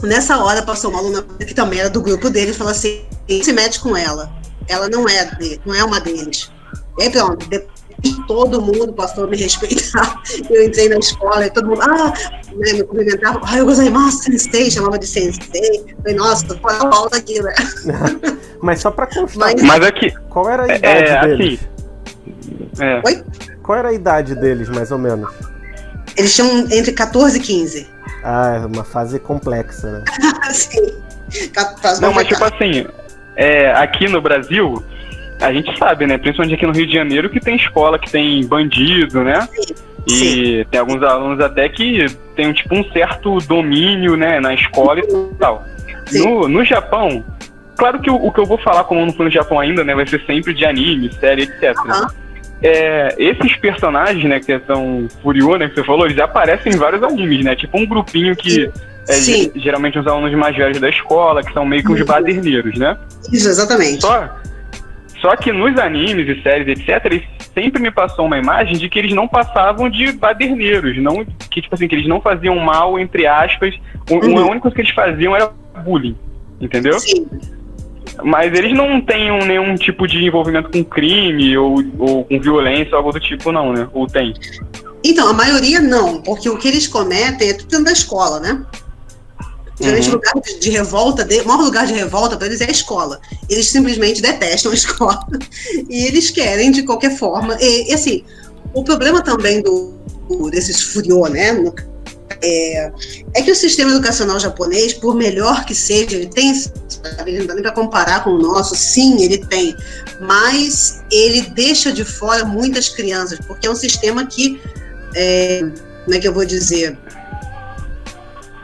nessa hora, passou uma aluna que também era do grupo dele e falou assim: se mete com ela ela não é, de, não é uma deles. E aí pronto, todo mundo passou a me respeitar. Eu entrei na escola e todo mundo, ah, né, me cumprimentava, ah, eu gostei, nossa, sensei, chamava de sensei. Falei, nossa, tô fora a aula aqui, né? <laughs> Mas só pra constar, mas, mas aqui, qual era a é, idade é, deles? É. Oi? Qual era a idade deles, mais ou menos? Eles tinham entre 14 e 15. Ah, é uma fase complexa, né? <laughs> Sim. Não, mas tipo assim, é, aqui no Brasil, a gente sabe, né? Principalmente aqui no Rio de Janeiro, que tem escola que tem bandido, né? E Sim. tem alguns alunos até que tem tipo um certo domínio, né, na escola e tal. No, no Japão, claro que o, o, que eu vou falar, como não fui no Japão ainda, né, vai ser sempre de anime, série, etc. Uhum. É, esses personagens, né, que são Furyo, né, que você falou, eles aparecem em vários animes, né? Tipo um grupinho que é, geralmente os alunos mais velhos da escola, que são meio que uns baderneiros, né? Isso, exatamente. Só, só que nos animes e séries, etc., eles sempre me passou uma imagem de que eles não passavam de baderneiros, não, que, tipo assim, que eles não faziam mal, entre aspas, o, uhum. a única coisa que eles faziam era bullying, entendeu? Sim. Mas eles não têm nenhum tipo de envolvimento com crime ou, ou com violência ou algo do tipo, não, né? Ou tem? Então, a maioria não, porque o que eles cometem é tudo dentro da escola, né? Geralmente uhum. o lugar de, revolta, de, o maior lugar de revolta para eles é a escola. Eles simplesmente detestam a <laughs> escola. E eles querem, de qualquer forma. E, e assim, o problema também do, desses furiô, né? No, é, é, que o sistema educacional japonês, por melhor que seja, ele tem, não dá nem para comparar com o nosso, sim, ele tem, mas ele deixa de fora muitas crianças, porque é um sistema que, é, como é que eu vou dizer,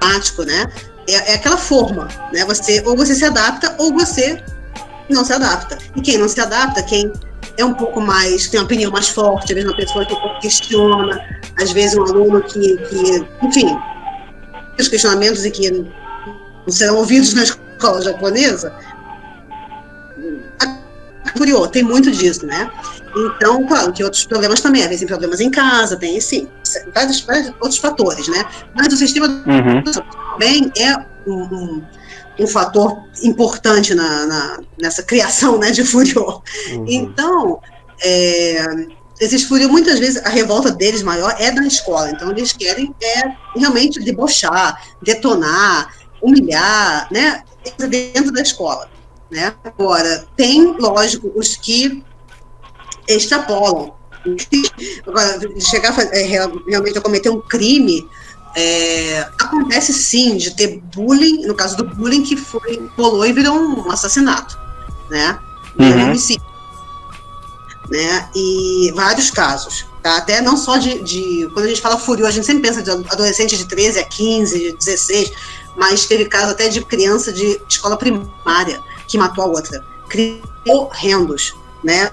prático, né? É, é aquela forma, né? Você ou você se adapta ou você não se adapta. E quem não se adapta, quem é um pouco mais, tem uma opinião mais forte, às vezes uma pessoa que questiona, às vezes um aluno que, que enfim, os questionamentos e que não serão ouvidos na escola japonesa, curioso, tem muito disso, né? Então, claro, que outros problemas também, às vezes tem problemas em casa, tem, sim, vários, vários outros fatores, né? Mas o sistema uhum. também é um, um, um, fator importante na, na, nessa criação né, de Furiô. Uhum. Então, é, esses Furiô, muitas vezes, a revolta deles maior é da escola, então eles querem é, realmente debochar, detonar, humilhar, né? Dentro da escola. Né? Agora, tem, lógico, os que extrapolam. Agora, chegar a, é, realmente a cometer um crime, é, acontece sim de ter bullying, no caso do bullying, que foi, rolou e virou um assassinato, né? Uhum. Um homicídio. Né? E vários casos. Tá? Até não só de, de, Quando a gente fala furioso, a gente sempre pensa de adolescente de 13 a 15, de 16, mas teve caso até de criança de escola primária que matou a outra. Crimes horrendos, né?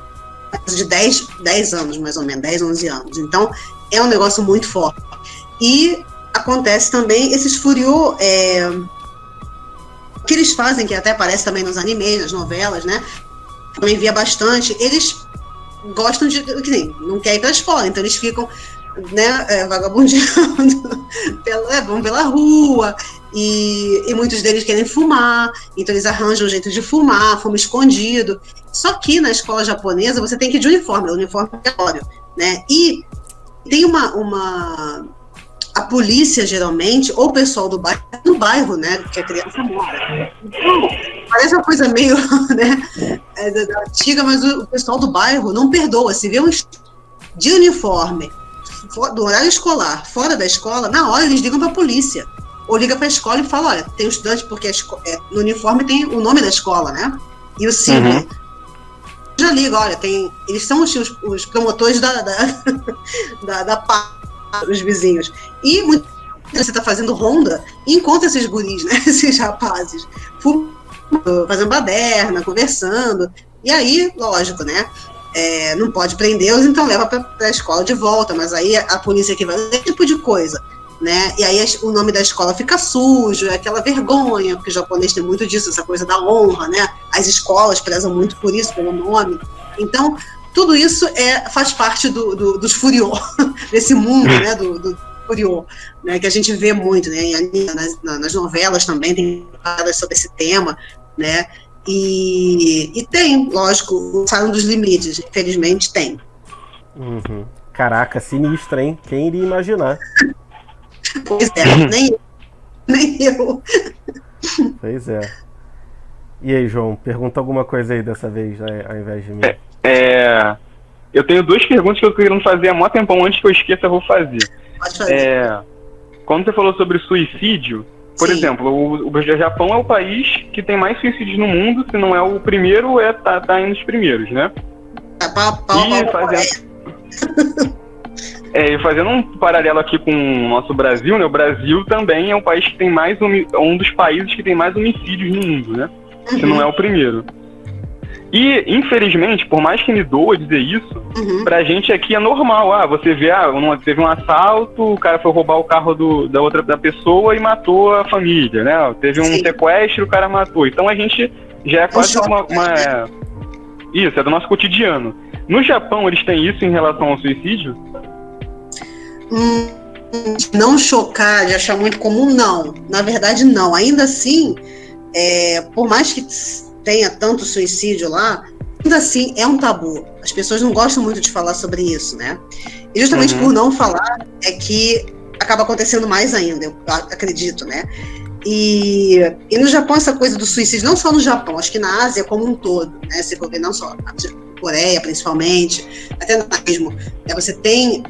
De 10, 10 anos, mais ou menos, 10, 11 anos. Então, é um negócio muito forte. E acontece também esses furiô. É, que eles fazem, que até aparece também nos animes, nas novelas, né? Também via bastante. Eles gostam de. Nem, não quer ir para a escola, então eles ficam né, é, vagabundeando, <laughs> pela, é, vão pela rua, e, e, muitos deles querem fumar, então eles arranjam um jeito de fumar, fuma escondido. Só que na escola japonesa você tem que ir de uniforme, o uniforme é óbvio, né? E tem uma, uma a polícia geralmente, ou o pessoal do bairro, no bairro, né, que a criança mora. Então, parece uma coisa meio, <laughs> né, é, antiga, mas o, pessoal do bairro não perdoa. Se vê um de uniforme, do horário escolar, fora da escola, na hora eles ligam para a polícia. Ou liga para a escola e fala, olha, tem um estudante, porque é, no uniforme tem o nome da escola, né? E o símbolo. Uhum. Já liga, olha, tem. Eles são os, os promotores da, da, <laughs> da, da os vizinhos. E vezes você está fazendo ronda e encontra esses guris, né? <laughs> Esses rapazes, fazendo baderna, conversando. E aí, lógico, né? É, não pode prendê-los, então leva para a escola de volta. Mas aí a, polícia que vai esse tipo de coisa. Né? E aí o nome da escola fica sujo, é aquela vergonha, porque o japonês tem muito disso, essa coisa da honra, né? As escolas prezam muito por isso, pelo nome. Então, tudo isso é, faz parte do, do, dos furiô, <laughs> desse mundo né, do, do furiô, né, que a gente vê muito, né, nas, nas novelas também tem faladas sobre esse tema, né, e, e tem, lógico, saem dos limites, infelizmente tem. Uhum. Caraca, sinistro, hein? Quem iria imaginar? <laughs> pois é, nem eu. <laughs> Nem eu. Pois é. E aí, João, pergunta alguma coisa aí dessa vez, né, ao invés de mim. É, é, eu tenho duas perguntas que eu queria fazer há muito tempão, antes que eu esqueça, eu vou fazer. Pode fazer. É, quando você falou sobre suicídio, por Sim. exemplo, o, o, Japão é o país que tem mais suicídios no mundo, se não é o primeiro, é tá, tá entre os primeiros, né? É, pá, pá, e fazendo, é, fazendo um paralelo aqui com o nosso Brasil, né? O Brasil também é um país que tem mais um dos países que tem mais homicídios no mundo, né? Uhum. Se não é o primeiro. E, infelizmente, por mais que me doa dizer isso, uhum. pra gente aqui é normal. Ah, você vê, ah, teve um assalto, o cara foi roubar o carro do, da outra da pessoa e matou a família, né? Teve um Sim. sequestro, o cara matou. Então a gente já é quase uma, uma. Isso, é do nosso cotidiano. No Japão, eles têm isso em relação ao suicídio? Hum, não chocar, de achar muito comum, não. Na verdade, não. Ainda assim, é, por mais que tenha tanto suicídio lá, ainda assim é um tabu. As pessoas não gostam muito de falar sobre isso, né? E justamente uhum. por não falar é que acaba acontecendo mais ainda, eu acredito, né? E, e no Japão, essa coisa do suicídio, não só no Japão, acho que na Ásia como um todo, né? Você for ver, não só Coreia, principalmente, até no mesmo, né? você tem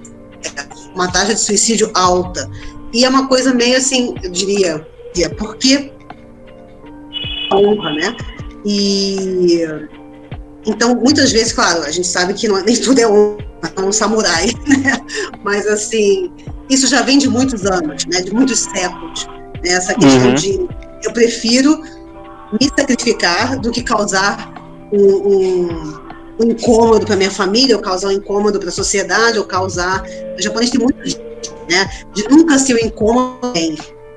é, uma taxa de suicídio alta. E é uma coisa meio assim, eu diria, porque honra, né? E então, muitas vezes, claro, a gente sabe que não, é, nem tudo é um, é um samurai, <laughs> né? Mas assim, isso já vem de muitos anos, né? De muitos séculos. Né? Essa questão uhum. de eu prefiro me sacrificar do que causar um, um, um incômodo para minha família, ou causar um incômodo para a sociedade, ou causar. O japonês tem muito né? De nunca ser um incômodo.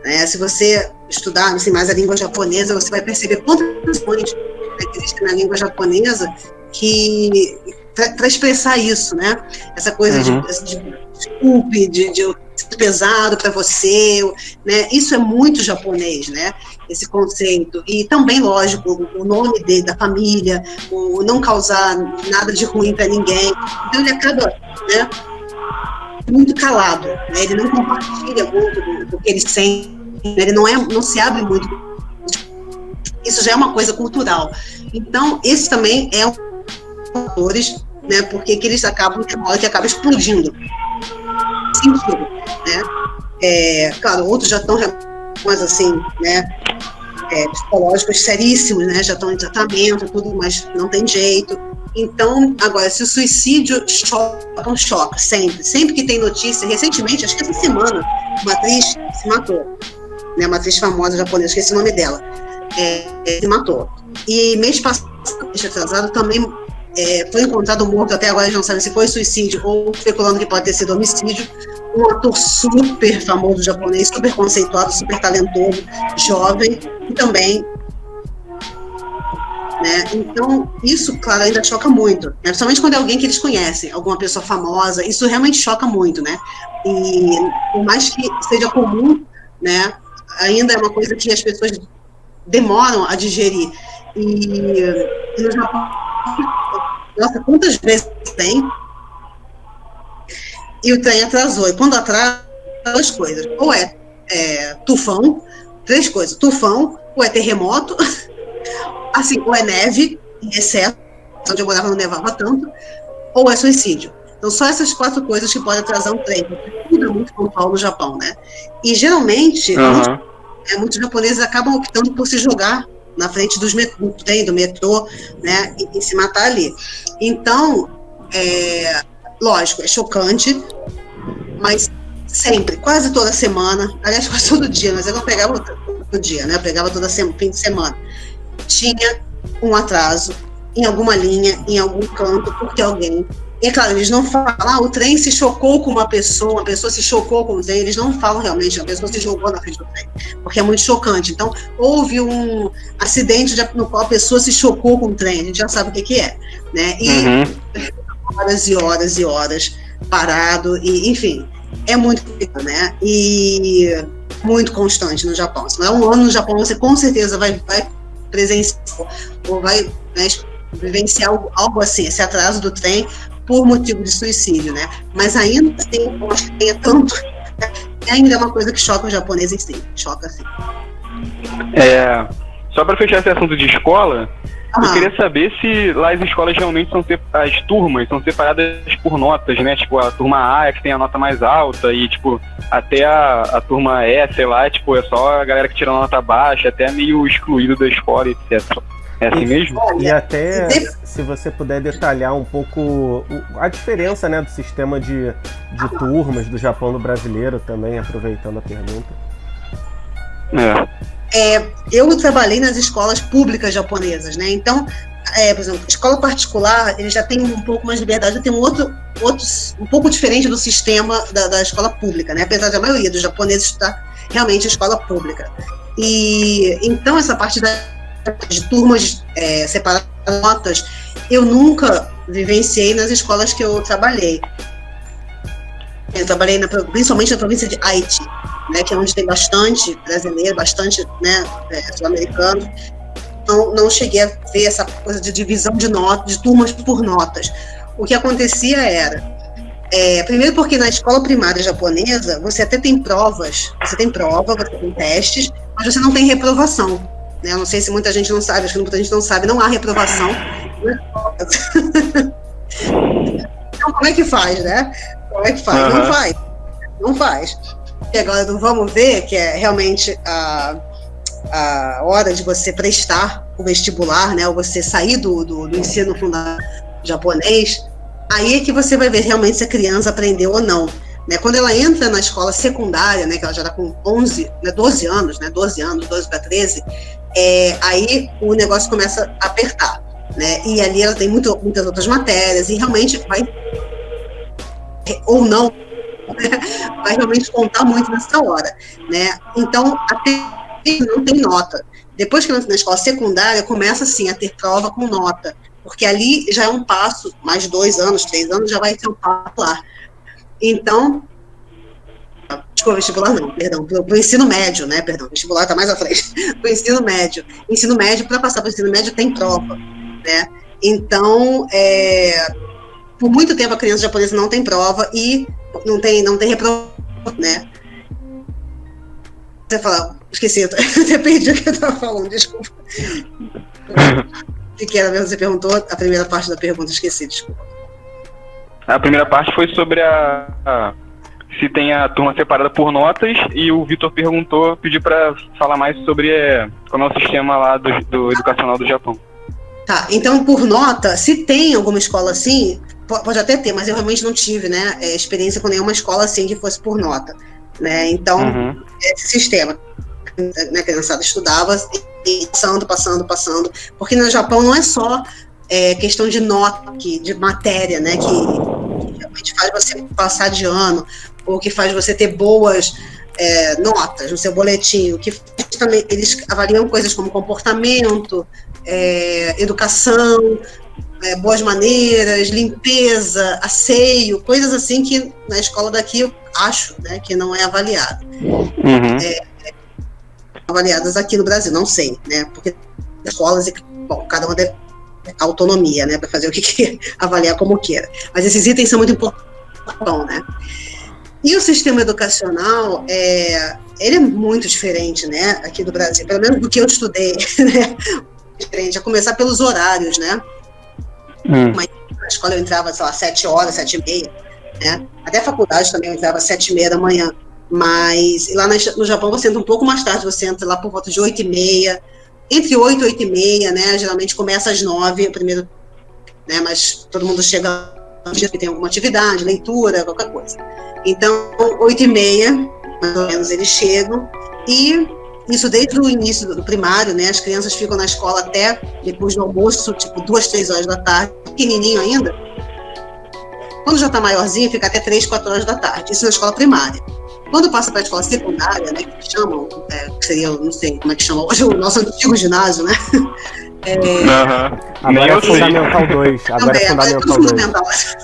Né? Se você estudar assim, mais a língua japonesa, você vai perceber quantas coisas existem na língua japonesa que para expressar isso, né? Essa coisa uhum. de, de desculpe, de, de pesado para você, né? Isso é muito japonês, né? Esse conceito e também lógico o nome dele, da família, o não causar nada de ruim para ninguém. Então ele acaba, né? Muito calado, né? Ele não compartilha muito do, do que ele sente ele não, é, não se abre muito. Isso já é uma coisa cultural. Então, esse também é um fatores, né? Porque que eles acabam, que acaba explodindo. Sentido, né? É, claro, outros já estão mais assim, né? É, psicológicos seríssimos, né? Já estão em tratamento, tudo, mas não tem jeito. Então, agora, se o suicídio choca, choque, sempre. Sempre que tem notícia, recentemente, acho que essa semana, uma atriz se matou né, uma atriz famosa japonesa, esqueci o nome dela, é, se matou. E mês passado, atrasado, também é, foi encontrado morto, até agora a gente não sabe se foi suicídio ou especulando que pode ter sido homicídio, um ator super famoso japonês, super conceituado, super talentoso, jovem, e também Né? Então, isso, claro, ainda choca muito, né? principalmente quando é alguém que eles conhecem, alguma pessoa famosa, isso realmente choca muito, né? E por mais que seja comum, né, ainda é uma coisa que as pessoas demoram a digerir. E, e no Japão, nossa, quantas vezes tem? E o trem atrasou. E quando atrasa, duas coisas. Ou é, é tufão, três coisas. Tufão, ou é terremoto, <laughs> assim, ou é neve, em excesso, onde eu morava não nevava tanto, ou é suicídio. Então, só essas quatro coisas que podem atrasar um trem. Tudo é muito pontual no Japão, né? E, geralmente, uhum. muitos, é, muitos japoneses acabam optando por se jogar na frente dos do trem, do metrô, né? E, e se matar ali. Então, é, lógico, é chocante, mas sempre, quase toda semana, aliás, quase todo dia, mas eu não pegava todo dia, né? Eu pegava toda semana, fim de semana. Tinha um atraso em alguma linha, em algum canto, porque alguém. E é claro, eles não falam, ah, o trem se chocou com uma pessoa, uma pessoa se chocou com o trem, eles não falam realmente, a pessoa se jogou na frente do trem, porque é muito chocante. Então, houve um acidente no qual a pessoa se chocou com o trem, a gente já sabe o que, que é, né? E uhum. Horas e horas e horas parado, e enfim, é muito né? E muito constante no Japão. Se não é um ano no Japão, você com certeza vai, vai presenciar ou vai né, vivenciar algo, algo, assim, esse atraso do trem por motivo de suicídio, né? Mas ainda assim, eu acho que tem tanto. Né? Ainda é uma coisa que choca o japonês em si, choca assim. É, só para fechar esse assunto de escola, eu queria saber se lá as escolas realmente são as turmas são separadas por notas, né? Tipo, a turma A é que tem a nota mais alta e, tipo, até a, a turma E, sei lá, tipo, é só a galera que tira a nota baixa, até meio excluído da escola, etc. É assim mesmo? E até se você puder detalhar um pouco a diferença né, do sistema de, de turmas do Japão no brasileiro também, aproveitando a pergunta. É. É, eu trabalhei nas escolas públicas japonesas, né? Então, é, por exemplo, escola particular, ele já tem um pouco mais de liberdade, tem um outro, outro um pouco diferente do sistema da, da escola pública, né? Apesar de a maioria dos japoneses estar realmente em escola pública. E então essa parte da, de turmas é, separadas, eu nunca vivenciei nas escolas que eu trabalhei. Eu trabalhei na, principalmente na província de Haiti, né, que é onde tem bastante brasileiro, bastante né, é, sul-americano. Então, não cheguei a ver essa coisa de divisão de notas, de turmas por notas. O que acontecia era, é, primeiro porque na escola primária japonesa, você até tem provas, você tem prova, você tem testes, mas você não tem reprovação. Né? Eu não sei se muita gente não sabe, acho que muita gente não sabe, não há reprovação. <laughs> então, como é que faz, né? Como é que faz? Uhum. Não faz. Não faz. E agora do vamos ver, que é realmente a, a hora de você prestar o vestibular, né? Ou você sair do, do, do ensino fundamental japonês, aí é que você vai ver realmente se a criança aprendeu ou não. Né, quando ela entra na escola secundária, né, que ela já está com 11, né, 12 anos, né, 12 anos, 12 para 13, é, aí o negócio começa a apertar. Né, e ali ela tem muito, muitas outras matérias, e realmente vai, ou não, <laughs> vai realmente contar muito nessa hora, né? Então, até não tem nota. Depois que entra na escola secundária, começa assim a ter prova com nota, porque ali já é um passo, mais dois anos, três anos, já vai ser um passo lá. Então, desculpa, vestibular não, perdão, para o ensino médio, né, perdão, vestibular está mais à frente, <laughs> o ensino médio. Ensino médio, para passar para o ensino médio, tem prova, né? Então, é, por muito tempo a criança japonesa não tem prova e não tem, não tem reprovação, né? Você fala, esqueci, <laughs> eu até perdi o que eu estava falando, desculpa. <laughs> O que era mesmo? Você perguntou a primeira parte da pergunta, esqueci, desculpa. A primeira parte foi sobre a, a se tem a turma separada por notas e o Vitor perguntou, pediu para falar mais sobre é, como é o sistema lá do, do educacional do Japão. Tá, então por nota, se tem alguma escola assim, pode até ter, mas eu realmente não tive, né, é, experiência com nenhuma escola assim que fosse por nota, né? Então, uhum. esse sistema, né, a criançada estudava e passando, passando, passando, porque no Japão não é só é, questão de nota, que, de matéria, né, que, que realmente faz você passar de ano, ou que faz você ter boas é, notas no seu boletim, que também eles avaliam coisas como comportamento, é, educação, é, boas maneiras, limpeza, asseio, coisas assim que na escola daqui eu acho né, que não é avaliado. Uhum. É, avaliadas aqui no Brasil, não sei, né? Porque escolas, bom, cada uma deve autonomia, né, para fazer o que <laughs> quer, avaliar como queira. Mas esses itens são muito importantes, né? E o sistema educacional, é, ele é muito diferente, né, aqui do Brasil, pelo menos do que eu estudei, <laughs> né? Diferente, a começar pelos horários, né? Hum. na escola eu entrava, sei lá, sete horas, sete e meia, né? Até faculdade também eu entrava sete e meia da manhã. Mas lá no Japão você entra um pouco mais tarde, você entra lá por volta de oito e meia, entre oito e oito e meia, né? Geralmente começa às nove, o primeiro, né? Mas todo mundo chega dia que tem alguma atividade, leitura, qualquer coisa. Então, oito e meia, mais ou menos, eles chegam e isso desde o início do primário, né? As crianças ficam na escola até depois do almoço, tipo duas, três horas da tarde, pequenininho ainda. Quando já está maiorzinho, fica até três, quatro horas da tarde. Isso na escola primária. Quando passa para a escola secundária, né, que chamam, é, que seria, não sei como é que chama hoje, o nosso antigo ginásio, né? É, uhum. Agora é Fundamental 2. Agora é Fundamental 2.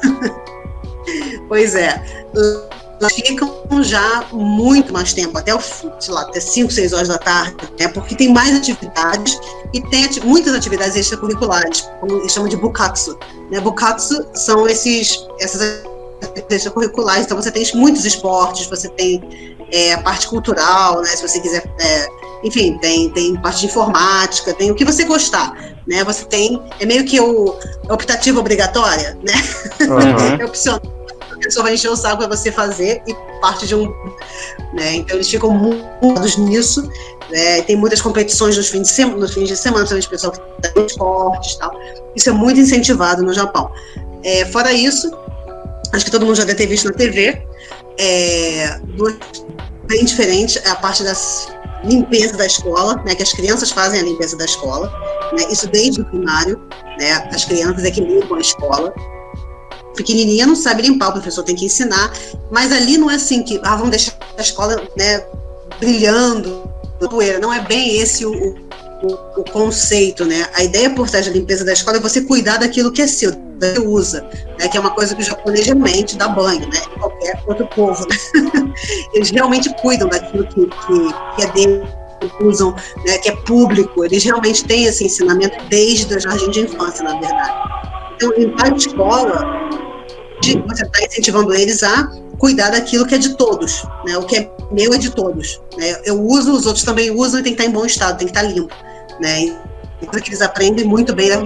<laughs> pois é ficam já muito mais tempo, até, sei lá, até 5, 6 horas da tarde, né, porque tem mais atividades e tem ati muitas atividades extracurriculares, como eles chamam de bukatsu. Né? Bukatsu são esses, essas atividades extracurriculares, então você tem muitos esportes, você tem é, a parte cultural, né, se você quiser, é, enfim, tem, tem parte de informática, tem o que você gostar, né, você tem, é meio que o optativo obrigatória, né, uhum. <laughs> é opcional pessoa vai encher o saco para você fazer e parte de um. Né? Então eles ficam muito nisso. Né? Tem muitas competições nos fins de semana, nos fins de semana, pessoal que tem esportes e tal. Isso é muito incentivado no Japão. É, fora isso, acho que todo mundo já deve ter visto na TV, é, bem diferente a parte das limpeza da escola, né, que as crianças fazem a limpeza da escola, né, isso desde o primário, né, as crianças é que limpam a escola, pequenininha não sabe limpar, o professor tem que ensinar, mas ali não é assim que, ah, vamos deixar a escola, né, brilhando, poeira, não é bem esse o, o, o, conceito, né? A ideia por trás da limpeza da escola é você cuidar daquilo que é seu, que usa, né? Que é uma coisa que o japonês realmente dá banho, né? Qualquer outro povo, né? <laughs> Eles realmente cuidam daquilo que, que, que é deles, usam, né? Que é público. Eles realmente têm esse ensinamento desde o jardim de infância, na verdade. Então, limpar a escola você está incentivando eles a cuidar daquilo que é de todos, né? O que é meu é de todos. Né? Eu uso, os outros também usam e tem que estar em bom estado, tem que estar limpo, né? E que eles aprendem muito bem, eu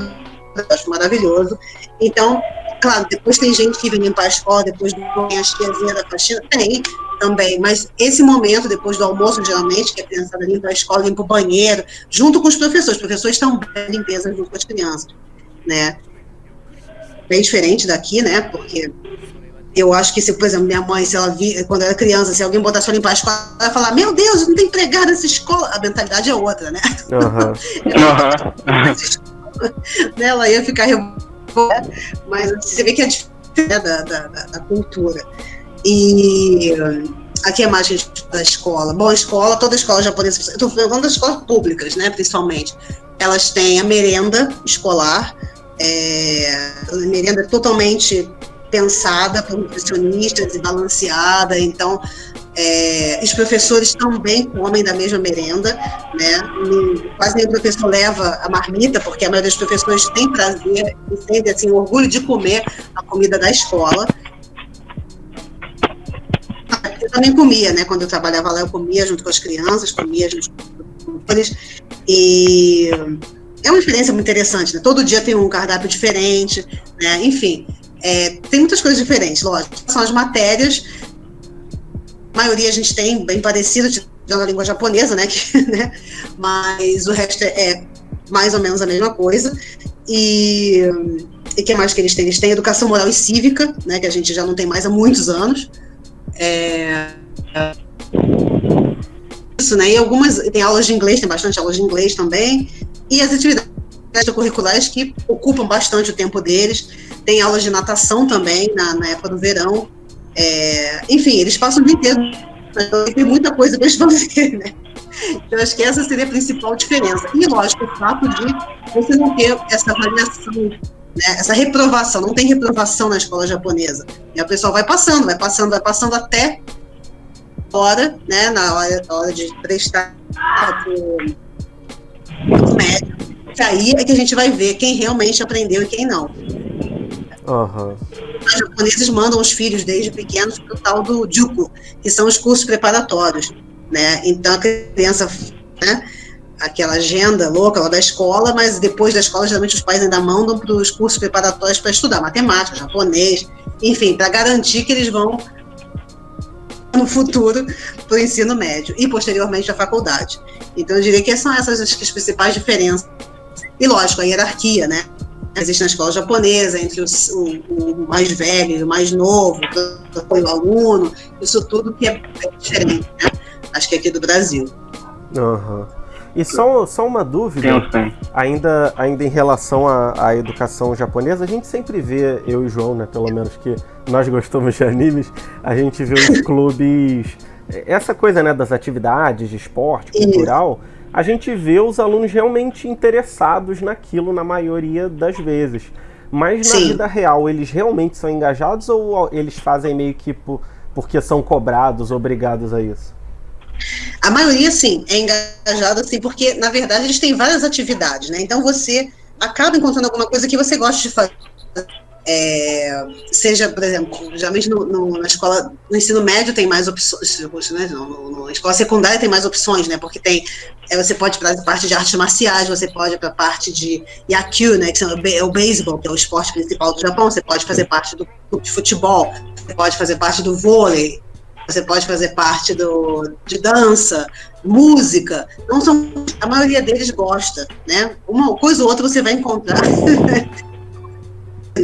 acho maravilhoso. Então, claro, depois tem gente que vem limpar a escola, depois tem as tiazinhas da faxina, tem também, mas esse momento, depois do almoço, geralmente, que a criançada limpa a escola, limpa o banheiro, junto com os professores, os professores bem limpeza junto com as crianças, né? Bem diferente daqui, né? Porque eu acho que se, por exemplo, minha mãe, se ela vi, quando era criança, se alguém botasse para limpar a escola, ela ia falar, meu Deus, não tem empregado nessa escola. A mentalidade é outra, né? Uhum. né? <laughs> Ela ia ficar revoltada, mas você vê que é diferente da, da, da, cultura. E aqui é mais a gente da escola. Bom, a escola, toda escola japonesa, eu estou falando das escolas públicas, né, principalmente, elas têm a merenda escolar, é, merenda é totalmente pensada por nutricionistas e balanceada, então é, os professores também comem da mesma merenda, né? Quase nenhum professor leva a marmita, porque a maioria dos professores tem prazer e sente assim, orgulho de comer a comida da escola. Eu também comia, né? Quando eu trabalhava lá, eu comia junto com as crianças, comia junto com os professores. E é uma experiência muito interessante, né? Todo dia tem um cardápio diferente, né? Enfim, é, tem muitas coisas diferentes, lógico. São as matérias, a maioria a gente tem bem parecido, tirando a língua japonesa, né? <laughs> Que, né? Mas o resto é, é mais ou menos a mesma coisa. E o que mais que eles têm? Eles têm educação moral e cívica, né? Que a gente já não tem mais há muitos anos. É, isso, né? E algumas tem aulas de inglês, tem bastante aulas de inglês também. E as atividades curriculares que ocupam bastante o tempo deles. Tem aulas de natação também na, na época do verão. É, enfim, eles passam o dia inteiro tem muita coisa para <laughs> fazer, né? Então, acho que essa seria a principal diferença. E, lógico, o fato de você não ter essa avaliação, né, essa reprovação, não tem reprovação na escola japonesa. E a pessoa vai passando, vai passando, vai passando até hora, né, na hora, na hora de prestar o médio. E aí é que a gente vai ver quem realmente aprendeu e quem não. Uhum. Os japoneses mandam os filhos desde pequenos para o tal do Juku, que são os cursos preparatórios né? Então a criança, né? Aquela agenda louca lá da escola, mas depois da escola, geralmente os pais ainda mandam para os cursos preparatórios para estudar matemática, japonês, enfim, para garantir que eles vão no futuro para o ensino médio e posteriormente a faculdade. Então eu diria que são essas as, principais diferenças. E lógico, a hierarquia, né? Existe na escola japonesa, entre os, o, o, mais velho e o mais novo, o aluno, isso tudo que é, diferente, né? acho que aqui do Brasil. Uhum. E só, só uma dúvida, ainda, ainda em relação à, à, educação japonesa, a gente sempre vê, eu e o João, né, pelo menos que nós gostamos de animes, a gente vê os clubes, essa coisa né, das atividades de esporte, cultural, Isso. a gente vê os alunos realmente interessados naquilo na maioria das vezes. Mas na Sim. vida real, eles realmente são engajados ou eles fazem meio que por, porque são cobrados, obrigados a isso? A maioria, sim, é engajada, assim, porque, na verdade, eles têm várias atividades, né? Então, você acaba encontrando alguma coisa que você gosta de fazer. É, seja, por exemplo, geralmente no, no, na escola, no ensino médio tem mais opções, né? no, na escola secundária tem mais opções, né? Porque tem, é, você pode para a parte de artes marciais, você pode para a parte de Yakyu, né? Que é o beisebol, que é o esporte principal do Japão, você pode fazer parte do clube de futebol, você pode fazer parte do vôlei, você pode fazer parte do, de dança, música. Não são, a maioria deles gosta, né? Uma coisa ou outra você vai encontrar <laughs>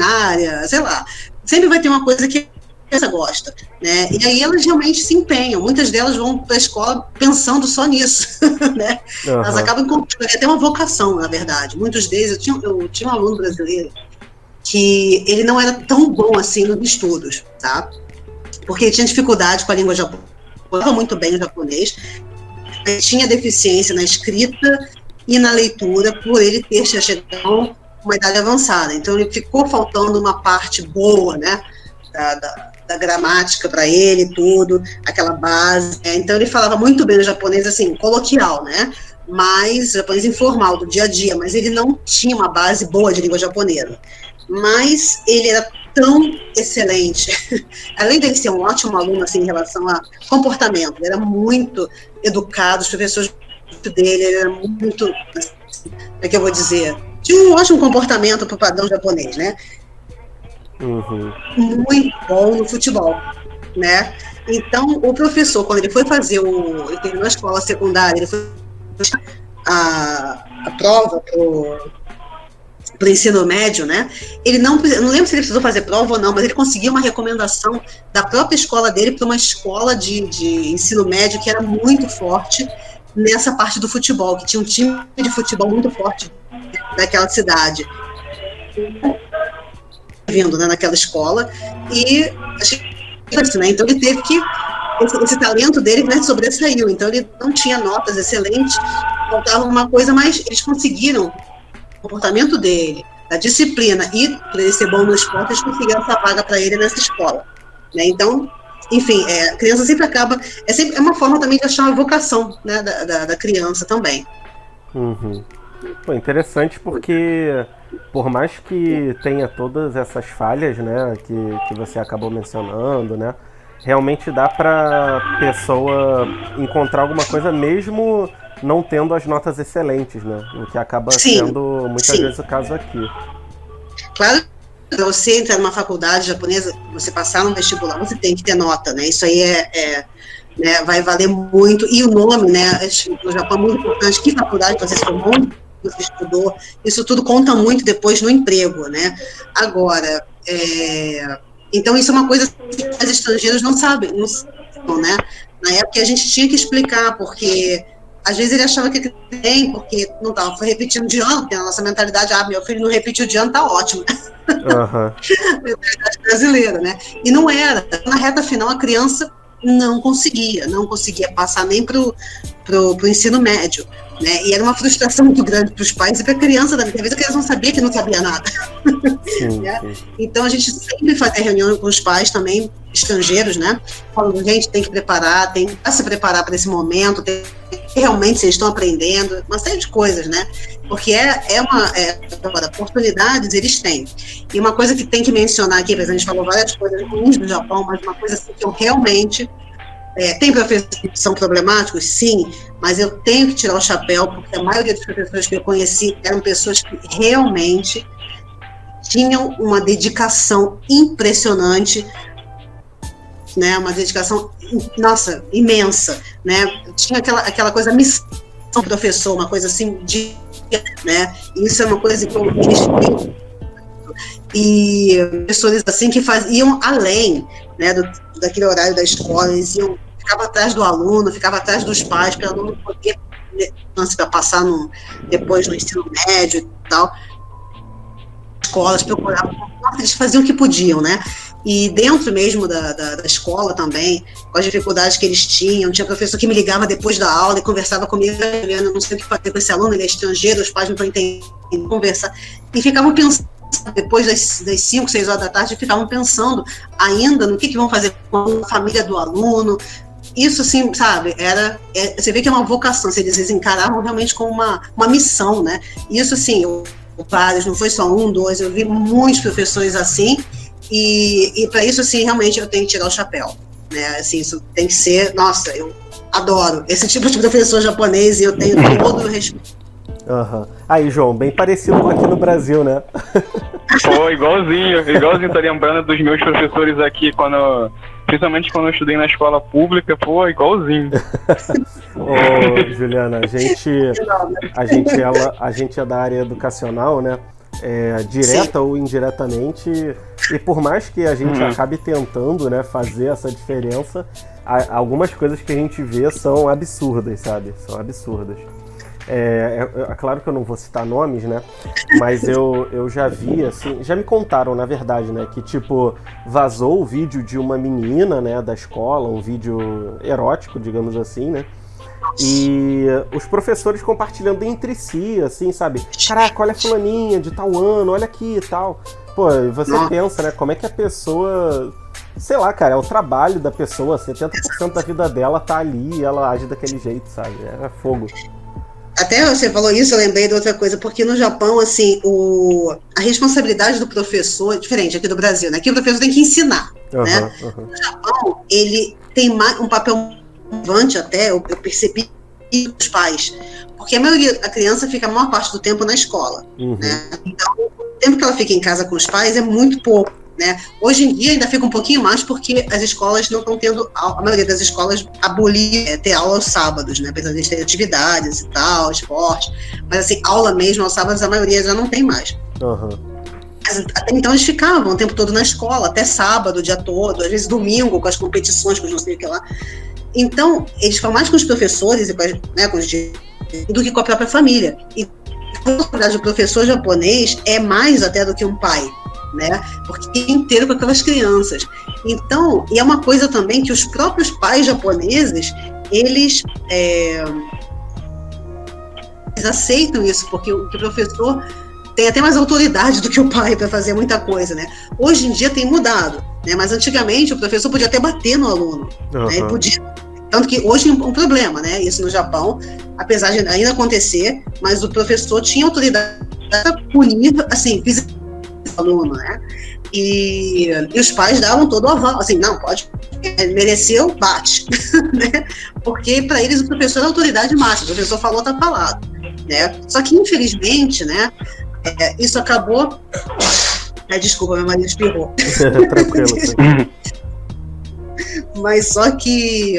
área, sei lá. Sempre vai ter uma coisa que essa gosta, né? E aí elas realmente se empenham. Muitas delas vão para a escola pensando só nisso, <laughs> né? Uhum. Elas acabam encontrando até uma vocação, na verdade. Muitos deles, eu tinha, eu tinha um aluno brasileiro que ele não era tão bom assim nos estudos, tá? Porque tinha dificuldade com a língua japonesa, falava muito bem o japonês, tinha deficiência na escrita e na leitura, por ele ter chegado uma idade avançada. Então, ele ficou faltando uma parte boa, né, da, da, da gramática para ele, tudo, aquela base. Né? Então, ele falava muito bem o japonês, assim, coloquial, né, mas japonês informal, do dia a dia, mas ele não tinha uma base boa de língua japonesa. Mas ele era tão excelente. <laughs> Além dele ser um ótimo aluno assim, em relação a comportamento, ele era muito educado, os professores dele, ele era muito. Como é que eu vou dizer? Tinha um ótimo comportamento para o padrão japonês, né? Uhum. Muito bom no futebol, né? Então, o professor, quando ele foi fazer o. Ele terminou a escola secundária, ele foi a, a prova pro para o ensino médio, né? Ele não, não lembro se ele precisou fazer prova ou não, mas ele conseguiu uma recomendação da própria escola dele para uma escola de, de ensino médio que era muito forte nessa parte do futebol, que tinha um time de futebol muito forte daquela cidade. Vindo né, naquela escola, e isso, né? Então ele teve que. Esse, esse talento dele né, sobressaiu, então ele não tinha notas excelentes, faltava uma coisa, mas eles conseguiram comportamento dele, da disciplina e para ele ser bom no esporte, eles conseguiram essa vaga para ele nessa escola. Né? Então, enfim, é, a criança sempre acaba. É, sempre, é uma forma também de achar uma vocação né, da, da, da criança também. Uhum. Pô, interessante porque, por mais que tenha todas essas falhas né, que, que você acabou mencionando, né, realmente dá para pessoa encontrar alguma coisa mesmo não tendo as notas excelentes, né? O que acaba sim, sendo muitas sim. vezes o caso aqui. Claro, você entrar numa faculdade japonesa, você passar no vestibular, você tem que ter nota, né? Isso aí é, é né, vai valer muito. E o nome, né? No Japão é muito importante. Que faculdade você se formou? Você estudou? Isso tudo conta muito depois no emprego, né? Agora, é, então isso é uma coisa que os estrangeiros não sabem, não sabem, né? Na época a gente tinha que explicar, porque às vezes ele achava que tem, porque não estava repetindo de ano, porque a nossa mentalidade, ah, meu filho não repetiu de ano, tá ótimo. Uhum. <laughs> mentalidade brasileira, né? E não era. Na reta final, a criança não conseguia, não conseguia passar nem para o ensino médio. Né? E era uma frustração muito grande para os pais e para a criança também. Às vezes a criança não sabia que não sabia nada. Sim, <laughs> né? sim. Então a gente sempre fazia reunião com os pais também, estrangeiros, né? Falando, gente, tem que preparar, tem que se preparar para esse momento, tem que realmente vocês estão aprendendo, uma série de coisas, né? Porque é, é uma. É, agora, oportunidades eles têm. E uma coisa que tem que mencionar aqui, a gente falou várias coisas ruins do Japão, mas uma coisa assim, que eu realmente é, tem professores que são problemáticos? Sim, mas eu tenho que tirar o chapéu, porque a maioria dos professores que eu conheci eram pessoas que realmente tinham uma dedicação impressionante, né, uma dedicação, nossa, imensa, né, tinha aquela, aquela coisa missão professor, uma coisa assim de, né, isso é uma coisa que eu, eles e professores assim que faziam além, né, do, daquele horário da escola, eles iam, ficava atrás do aluno, ficava atrás dos pais, para o aluno poder para passar no, depois no ensino médio e tal. Escolas procuravam, eles faziam o que podiam, né? E dentro mesmo da, da, da, escola também, com as dificuldades que eles tinham, tinha professor que me ligava depois da aula e conversava comigo, eu não sei o que fazer com esse aluno, ele é estrangeiro, os pais não estão entendendo, conversar. E ficavam pensando depois das, das 5, 6 horas da tarde, ficavam pensando ainda no que, que vão fazer com a família do aluno. Isso, assim, sabe, era. É, você vê que é uma vocação, eles encaravam realmente como uma, uma missão, né? Isso, assim, eu, vários, não foi só um, dois, eu vi muitos professores assim, e, e para isso, assim, realmente eu tenho que tirar o chapéu. Né? Assim, isso tem que ser. Nossa, eu adoro esse <laughs> tipo de professor japonês e eu tenho todo o respeito Uhum. Aí, João, bem parecido com aqui no Brasil, né? <laughs> Pô, igualzinho, igualzinho, tô lembrando dos meus professores aqui quando. Principalmente quando eu estudei na escola pública, pô, igualzinho. <laughs> Ô, Juliana, a gente, a gente, ela, a gente é da área educacional, né? É, direta Sim. ou indiretamente, e por mais que a gente uhum. acabe tentando né, fazer essa diferença, algumas coisas que a gente vê são absurdas, sabe? São absurdas. É, é, é, claro que eu não vou citar nomes, né? Mas eu, eu já vi, assim, já me contaram, na verdade, né? Que, tipo, vazou o vídeo de uma menina, né, da escola, um vídeo erótico, digamos assim, né? E os professores compartilhando entre si, assim, sabe? Caraca, olha a fulaninha de tal ano, olha aqui e tal. Pô, você pensa, né? Como é que a pessoa. Sei lá, cara, é o trabalho da pessoa, 70% da vida dela tá ali e ela age daquele jeito, sabe? É fogo. Até você falou isso, eu lembrei de outra coisa, porque no Japão, assim, o, a responsabilidade do professor é diferente aqui do Brasil, né? Aqui o professor tem que ensinar, uhum, né? Uhum. No Japão, ele tem um papel relevante até, eu, eu percebi os pais, porque a maioria da criança fica a maior parte do tempo na escola, uhum. né? Então, o tempo que ela fica em casa com os pais é muito pouco. Né? Hoje em dia ainda fica um pouquinho mais porque as escolas não estão tendo, a maioria das escolas abolir é, ter aula aos sábados, né? apesar de ter atividades e tal, esporte, mas assim, aula mesmo aos sábados a maioria já não tem mais. Uhum. Mas, até então eles ficavam o tempo todo na escola, até sábado, o dia todo, às vezes domingo, com as competições, com os não sei o que lá. Então, eles ficam mais com os professores e com, as, né, com os do que com a própria família. E a do professor japonês é mais até do que um pai né? Porque é inteiro com aquelas crianças. Então, e é uma coisa também que os próprios pais japoneses, eles, é, eles aceitam isso, porque o, o professor tem até mais autoridade do que o pai para fazer muita coisa, né? Hoje em dia tem mudado, né? Mas antigamente o professor podia até bater no aluno, uhum. né? Ele podia tanto que hoje é um problema, né? Isso no Japão, apesar de ainda acontecer, mas o professor tinha autoridade para punir, assim, fisicamente aluno, né? E, e, os pais davam todo o aval, assim, não, pode, mereceu, bate, <laughs> né? Porque para eles o professor é autoridade máxima, o professor falou, tá falado, né? Só que infelizmente, né, é, isso acabou. É, desculpa, meu marido espirrou. <laughs> Tranquilo. Mas só que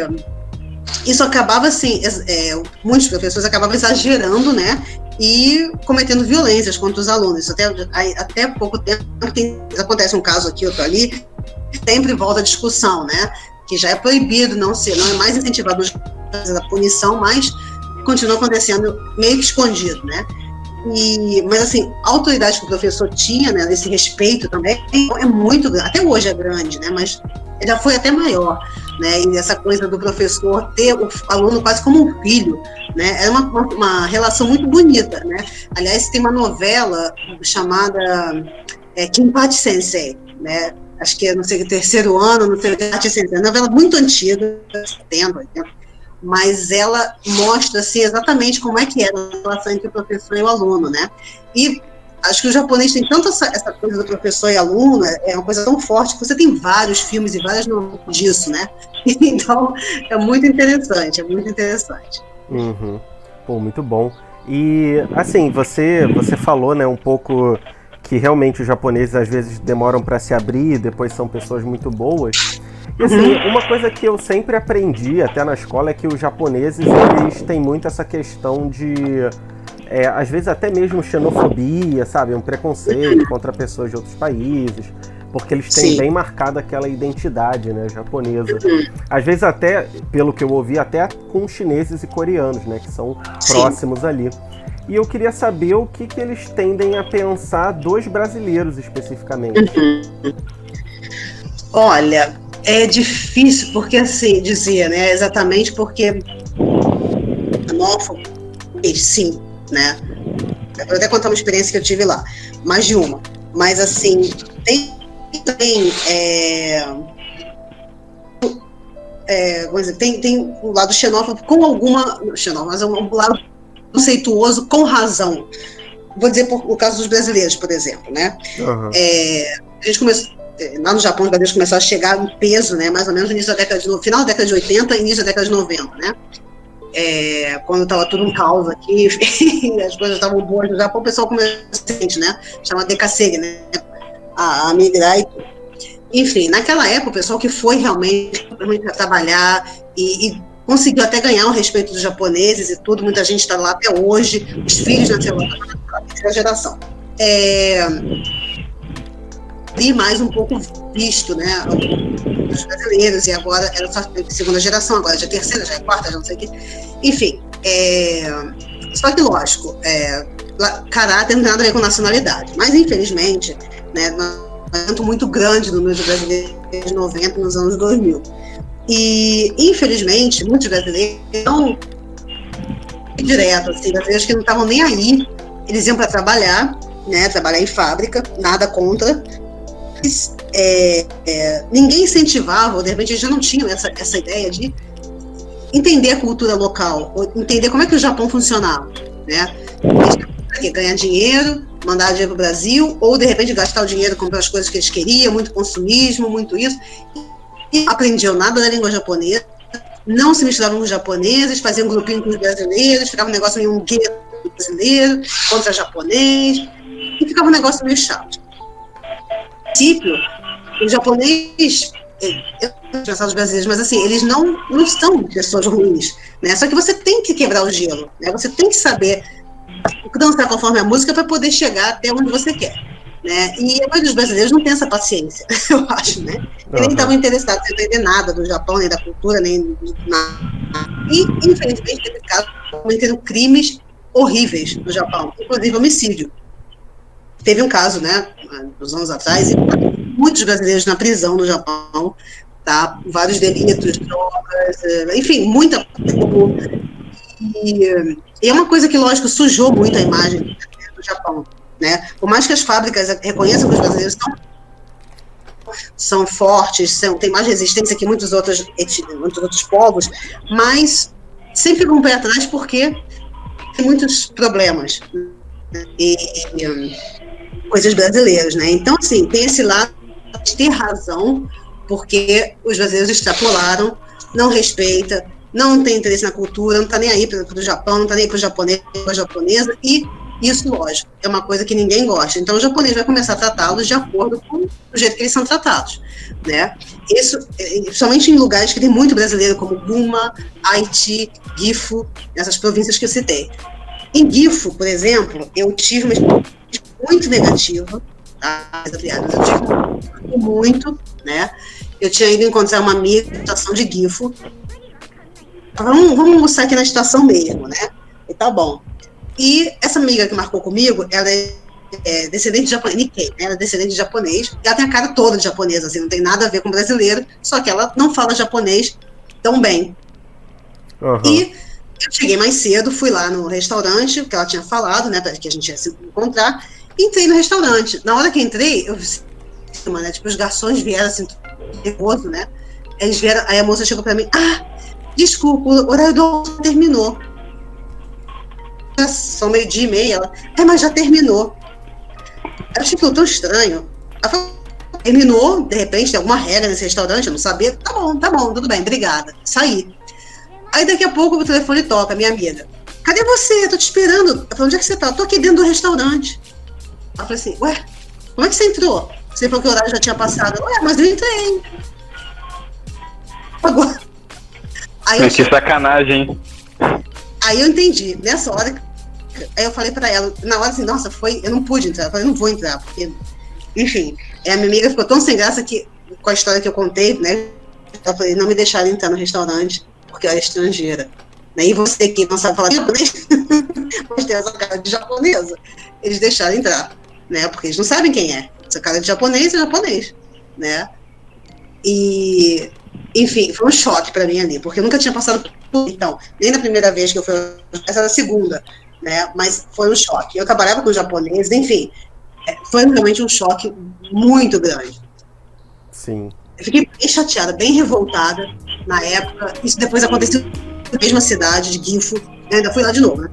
isso acabava assim, é, muitos professores acabavam exagerando, né? E cometendo violências contra os alunos. Até, até pouco tempo tem, acontece um caso aqui, outro ali, sempre volta a discussão, né? Que já é proibido, não ser, não é mais incentivado a punição, mas continua acontecendo meio que escondido, né? E, mas assim, a autoridade que o professor tinha, né, respeito também, é muito grande, até hoje é grande, né, mas já foi até maior, né, e essa coisa do professor ter o aluno quase como um filho, né, era uma, uma, relação muito bonita, né, aliás, tem uma novela chamada é, Kinpachi Sensei, né, acho que é, não sei, terceiro ano, não sei, Kinpachi Sensei, uma novela muito antiga, 70, 80, mas ela mostra assim, exatamente como é que é a relação entre o professor e o aluno, né? E acho que o japonês tem tanto essa, essa coisa do professor e aluno, é, é uma coisa tão forte que você tem vários filmes e várias novelas disso, né? <laughs> Então, é muito interessante, é muito interessante. Uhum. Pô, muito bom. E, assim, você, você falou, né, um pouco que realmente os japoneses às vezes demoram para se abrir, depois são pessoas muito boas. E assim, uhum. uma coisa que eu sempre aprendi, até na escola, é que os japoneses, eles têm muito essa questão de. É, às vezes até mesmo xenofobia, sabe? Um preconceito uhum. contra pessoas de outros países. Porque eles têm Sim. bem marcada aquela identidade, né, japonesa. Uhum. Às vezes até, pelo que eu ouvi, até com chineses e coreanos, né, que são Sim. próximos ali. E eu queria saber o que, que eles tendem a pensar dos brasileiros especificamente. Olha, é difícil, porque assim, dizia, né? Exatamente porque analfabeto, sim, né? Eu vou até contar uma experiência que eu tive lá, mais de uma. Mas assim, tem também é, é, dizer, tem, tem um lado xenófobo com alguma. Xenófobo, mas é um lado conceituoso com razão. Vou dizer por, o caso dos brasileiros, por exemplo, né? Uhum. É, a gente começou, lá no Japão, os brasileiros começaram a chegar em peso, né, mais ou menos no início da década de, final da década de 80 e início da década de 90, né? É, quando estava tudo um caos aqui, <laughs> as coisas estavam boas no Japão, o pessoal começou a né? Chama Dekasegi, né? A, a migrar e. Enfim, naquela época, o pessoal que foi realmente, trabalhar e, e conseguiu até ganhar o respeito dos japoneses e tudo, muita gente está lá até hoje, os filhos nasceram terceira geração. É, e mais um pouco visto, né, os brasileiros, e agora era só segunda geração, agora já é terceira, já é quarta, já não sei o quê. Enfim, é, só que lógico, é, caráter não tem nada a ver com nacionalidade, mas infelizmente, né, um muito grande no número de brasileiros de 90 nos anos 2000. E, infelizmente, muitos brasileiros não direto, assim, brasileiros que não estavam nem aí, eles iam para trabalhar, né, trabalhar em fábrica, nada contra, é, é, ninguém incentivava, de repente já não tinham essa, essa ideia de entender a cultura local, entender como é que o Japão funcionava, né? Ganhar dinheiro, mandar dinheiro para o Brasil, ou de repente gastar o dinheiro comprar as coisas que eles queriam, muito consumismo, muito isso. E aprendiam nada da língua japonesa, não se misturavam com os japoneses, faziam um grupinho com os brasileiros, ficava um negócio meio um gueto brasileiro contra japonês, e ficava um negócio meio chato princípio, o japonês, é, eu não pensar os brasileiros, mas assim, eles não, não são pessoas ruins, né? Só que você tem que quebrar o gelo, né? Você tem que saber dançar conforme a música para poder chegar até onde você quer. Né? E a maioria dos brasileiros não tem essa paciência, <laughs> eu acho, né? Eles nem estavam interessados em entender nada do Japão, nem da cultura, nem nada. E, infelizmente, teve casos cometendo crimes horríveis no Japão, inclusive homicídio. Teve um caso, né, uns anos atrás, e muitos brasileiros na prisão no Japão, tá? Vários delitos, drogas, eh, enfim, muita e, e é uma coisa que, lógico, sujou muito a imagem do Japão, né? Por mais que as fábricas reconheçam que os brasileiros são são fortes, são, têm mais resistência que muitos outros, muitos outros povos, mas sempre ficam um pé atrás porque tem muitos problemas. E, coisas brasileiras, né? Então, assim, tem esse lado de ter razão, porque os brasileiros extrapolaram, não respeita, não tem interesse na cultura, não está nem aí para o Japão, não está nem aí para o japonês, para a japonesa, e isso, lógico, é uma coisa que ninguém gosta. Então, o japonês vai começar a tratá-los de acordo com o jeito que eles são tratados, né? Isso, somente em lugares que tem muito brasileiro, como Guma, Haiti, Gifu, essas províncias que eu citei. Em Gifu, por exemplo, eu tive uma experiência muito negativa, tá? eu tive muito, né? Eu tinha ido encontrar uma amiga na estação de Gifo. Vamos, vamos almoçar aqui na estação mesmo, né? E tá bom. E essa amiga que marcou comigo, ela é, é descendente de japonês, Nikkei, né? Ela é descendente de japonês. E ela tem a cara toda de japonesa, assim, não tem nada a ver com brasileiro, só que ela não fala japonês tão bem. Uhum. E eu cheguei mais cedo, fui lá no restaurante, que ela tinha falado, né, que a gente ia se encontrar, entrei no restaurante. Na hora que entrei, eu né, tipo, os garçons vieram assim, nervoso, né? Eles vieram, aí a moça chegou para mim, ah, desculpa, o horário do almoço terminou. São meio-dia e meia, ela, é, mas já terminou. Eu achei aquilo tão estranho. Ela falou, terminou, de repente, tem alguma regra nesse restaurante, eu não sabia. Tá bom, tá bom, tudo bem, obrigada. Saí. Aí daqui a pouco o telefone toca, minha amiga. Cadê você? Eu tô te esperando. Eu falei, onde é que você tá? Eu tô aqui dentro do restaurante. Ela falou assim, ué, como é que você entrou? Você falou que o horário já tinha passado. Ué, mas eu entrei. Agora. Aí eu... Que sacanagem, Aí eu entendi. Nessa hora, aí eu falei pra ela, na hora assim, nossa, foi. Eu não pude entrar. Eu falei, não vou entrar, porque. Enfim, a minha amiga ficou tão sem graça que, com a história que eu contei, né? Eu falei, não me deixaram entrar no restaurante porque eu era estrangeira. Né? E você que não sabe falar japonês, <laughs> mas tem essa cara de japonesa, eles deixaram entrar, né? Porque eles não sabem quem é. Essa cara de japonês é japonês, né? E, enfim, foi um choque para mim ali, porque eu nunca tinha passado por então, nem na primeira vez que eu fui, essa era a segunda, né? Mas foi um choque. Eu trabalhava com japonês, enfim, é, foi realmente um choque muito grande. Sim. Eu fiquei bem chateada, bem revoltada na época. Isso depois aconteceu na mesma cidade de Gifu. Eu ainda fui lá de novo, né?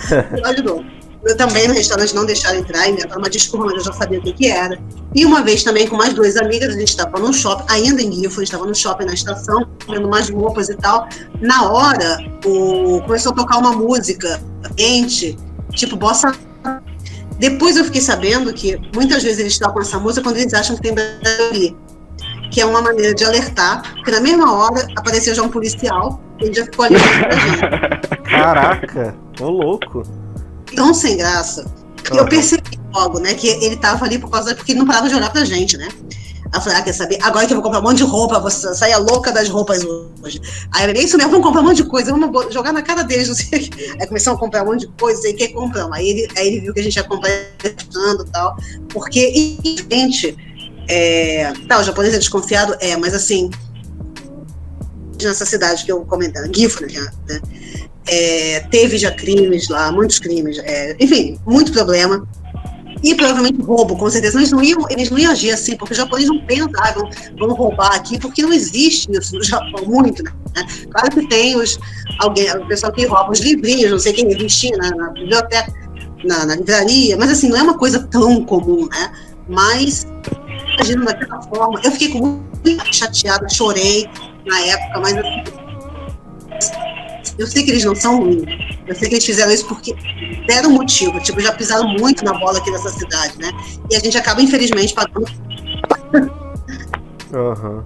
<laughs> fui lá de novo. Eu também no restaurante não deixaram entrar, inventaram uma desculpa, mas eu já sabia o que, que era. E uma vez também com mais duas amigas, a gente estava no shopping, ainda em gente estava no shopping na estação, vendo umas roupas e tal. Na hora, o... começou a tocar uma música quente, tipo bossa. Depois eu fiquei sabendo que muitas vezes eles tocam essa música quando eles acham que tem brasileiro que é uma maneira de alertar, porque na mesma hora apareceu já um policial, ele já ficou ali. <laughs> Caraca, ô louco. Tão sem graça. Uhum. Eu percebi logo, né, que ele tava ali por causa porque ele não parava de olhar pra gente, né? Aí eu falei, ah, quer saber? Agora que eu vou comprar um monte de roupa, você saia louca das roupas hoje. Aí eu falei, isso mesmo, vamos comprar um monte de coisa, vamos jogar na cara deles, não sei Aí começamos a comprar um monte de coisa, sei que compramos. Aí ele, aí ele viu que a gente ia comprar e tal. Porque, infelizmente, é, tá, o japonês é desconfiado, é, mas assim, nessa cidade que eu comentei, Gifu, né, é, teve já crimes lá, muitos crimes, é, enfim, muito problema. E provavelmente roubo, com certeza. Eles não iam, eles não iam agir assim, porque os japoneses não pensam, ah, vão, roubar aqui, porque não existe isso no Japão muito, né? Claro que tem os, alguém, o pessoal que rouba os livrinhos, não sei quem, revistinha na, na biblioteca, na, na livraria, mas assim, não é uma coisa tão comum, né? Mas agindo daquela forma. Eu fiquei muito chateada, chorei na época, mas eu sei que eles não são ruins. Eu sei que eles fizeram isso porque deram motivo. Tipo, já pisaram muito na bola aqui nessa cidade, né? E a gente acaba, infelizmente, pagando. <laughs> Uhum.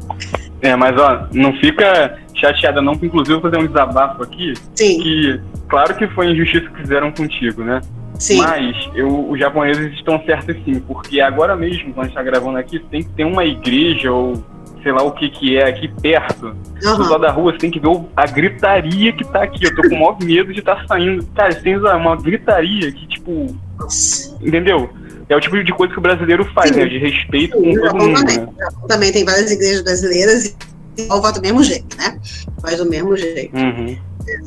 É, mas ó, não fica chateada não, porque inclusive eu vou fazer um desabafo aqui. Sim. Que, claro que foi injustiça que fizeram contigo, né? Sim. Mas eu, os japoneses estão certos sim, porque agora mesmo, quando a gente está gravando aqui, tem que ter uma igreja ou sei lá o que que é aqui perto. Uhum. Do lado da rua, você tem que ver a gritaria que tá aqui. Eu tô com o maior medo de estar tá saindo. Cara, tem uma gritaria que, tipo. Entendeu? É o tipo de coisa que o brasileiro faz, sim. né? De respeito sim, com todo mundo. Também. Né? também tem várias igrejas brasileiras e salva do mesmo jeito, né? Faz do mesmo jeito. Uhum.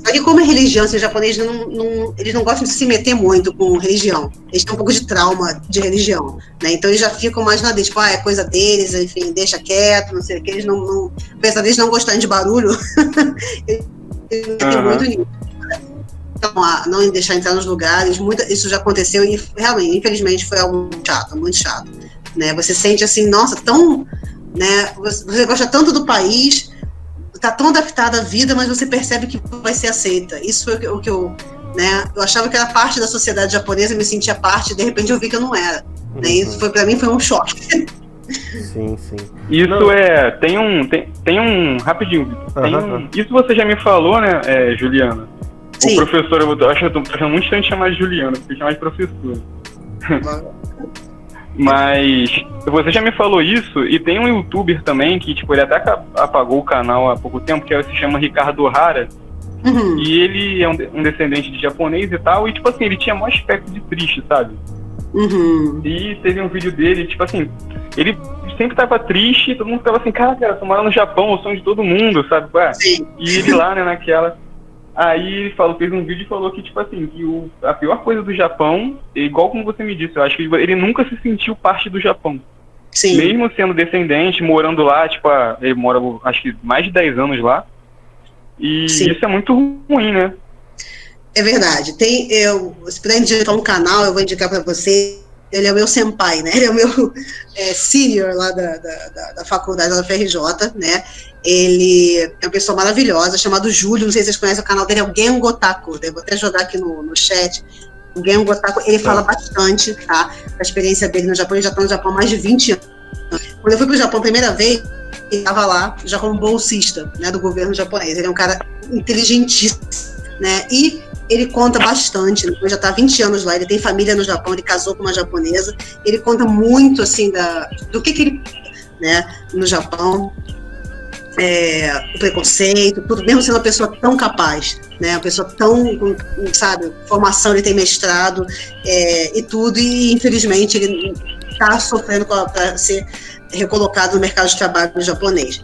Só que como é religião, assim, os japoneses não, não, eles não gostam de se meter muito com religião. Eles têm um pouco de trauma de religião, né? Então eles já ficam mais na deles, tipo, ah, é coisa deles, enfim, deixa quieto, não sei o que. Eles não, não apesar deles não gostarem de barulho, <laughs> eles não uhum. muito nisso. Então, a não deixar entrar nos lugares, muito, isso já aconteceu e realmente, infelizmente, foi algo chato, muito chato. Né? Você sente assim, nossa, tão. Né? Você gosta tanto do país está tão adaptada à vida, mas você percebe que vai ser aceita. Isso foi o que eu, né? Eu achava que era parte da sociedade japonesa, me sentia parte, de repente eu vi que eu não era. Uhum. Né? Isso foi para mim foi um choque. Sim, sim. Isso não. é. Tem um. Tem, tem um. Rapidinho. Tem uhum. um, isso você já me falou, né, é, Juliana? Sim. O professor, eu acho que eu tô achando muito estranho chamar de Juliana, porque chamar de professor. <laughs> Mas você já me falou isso, e tem um youtuber também que, tipo, ele até apagou o canal há pouco tempo, que se chama Ricardo Rara, Uhum. E ele é um, um, descendente de japonês e tal, e tipo assim, ele tinha maior aspecto de triste, sabe? Uhum. E teve um vídeo dele, tipo assim, ele sempre tava triste, todo mundo tava assim, cara, cara, tô morando no Japão, o sonho de todo mundo, sabe? Ué? Sim. E ele lá, né, naquela. Aí ele falou, fez um vídeo e falou que, tipo assim, que o, a pior coisa do Japão, igual como você me disse, eu acho que ele nunca se sentiu parte do Japão. Sim. Mesmo sendo descendente, morando lá, tipo, ele mora acho que mais de 10 anos lá. E Sim. isso é muito ruim, né? É verdade. Tem, eu, se puder indicar um canal, eu vou indicar para você. Ele é o meu senpai, né? Ele é o meu é, senior lá da, da, da, da faculdade da FRJ, né? Ele é uma pessoa maravilhosa, chamado Júlio, não sei se vocês conhecem o canal dele, é o Gen Gotaku. Eu vou até jogar aqui no, no chat. O Gen Gotaku, ele fala bastante, tá? Da experiência dele no Japão, ele já está no Japão há mais de 20 anos. Quando eu fui para o Japão a primeira vez, ele estava lá já como bolsista né, do governo japonês. Ele é um cara inteligentíssimo, né? E ele conta bastante, ele já está há 20 anos lá, ele tem família no Japão, ele casou com uma japonesa, ele conta muito, assim, da, do que, que ele, né, no Japão, é, o preconceito, tudo, mesmo sendo uma pessoa tão capaz, né, uma pessoa tão, sabe, formação, ele tem mestrado é, e tudo, e infelizmente ele está sofrendo para ser recolocado no mercado de trabalho japonês.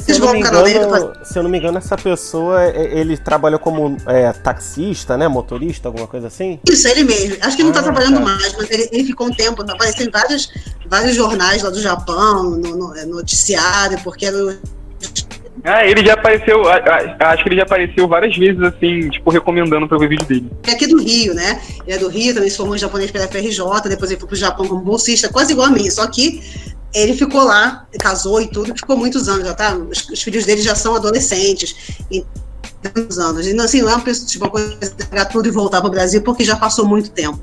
Se eu, não me engano, se eu não me engano, essa pessoa, é, ele trabalha como é, taxista, né? Motorista, alguma coisa assim? Isso, ele mesmo. Acho que ele não está ah, trabalhando tá. mais, mas ele, ele, ficou um tempo, apareceu em vários, vários jornais lá do Japão, no, no é, noticiário, porque era ah, ele já apareceu, acho que ele já apareceu várias vezes, assim, tipo, recomendando para ver vídeo dele. É aqui do Rio, né? Ele é do Rio, também se formou em japonês pela FRJ, depois ele foi pro Japão como bolsista, quase igual a mim, só que ele ficou lá, casou e tudo, ficou muitos anos, já tá? Os, os filhos dele já são adolescentes, e anos. E assim, não é pessoa, tipo, uma coisa de pegar tudo e voltar para o Brasil, porque já passou muito tempo,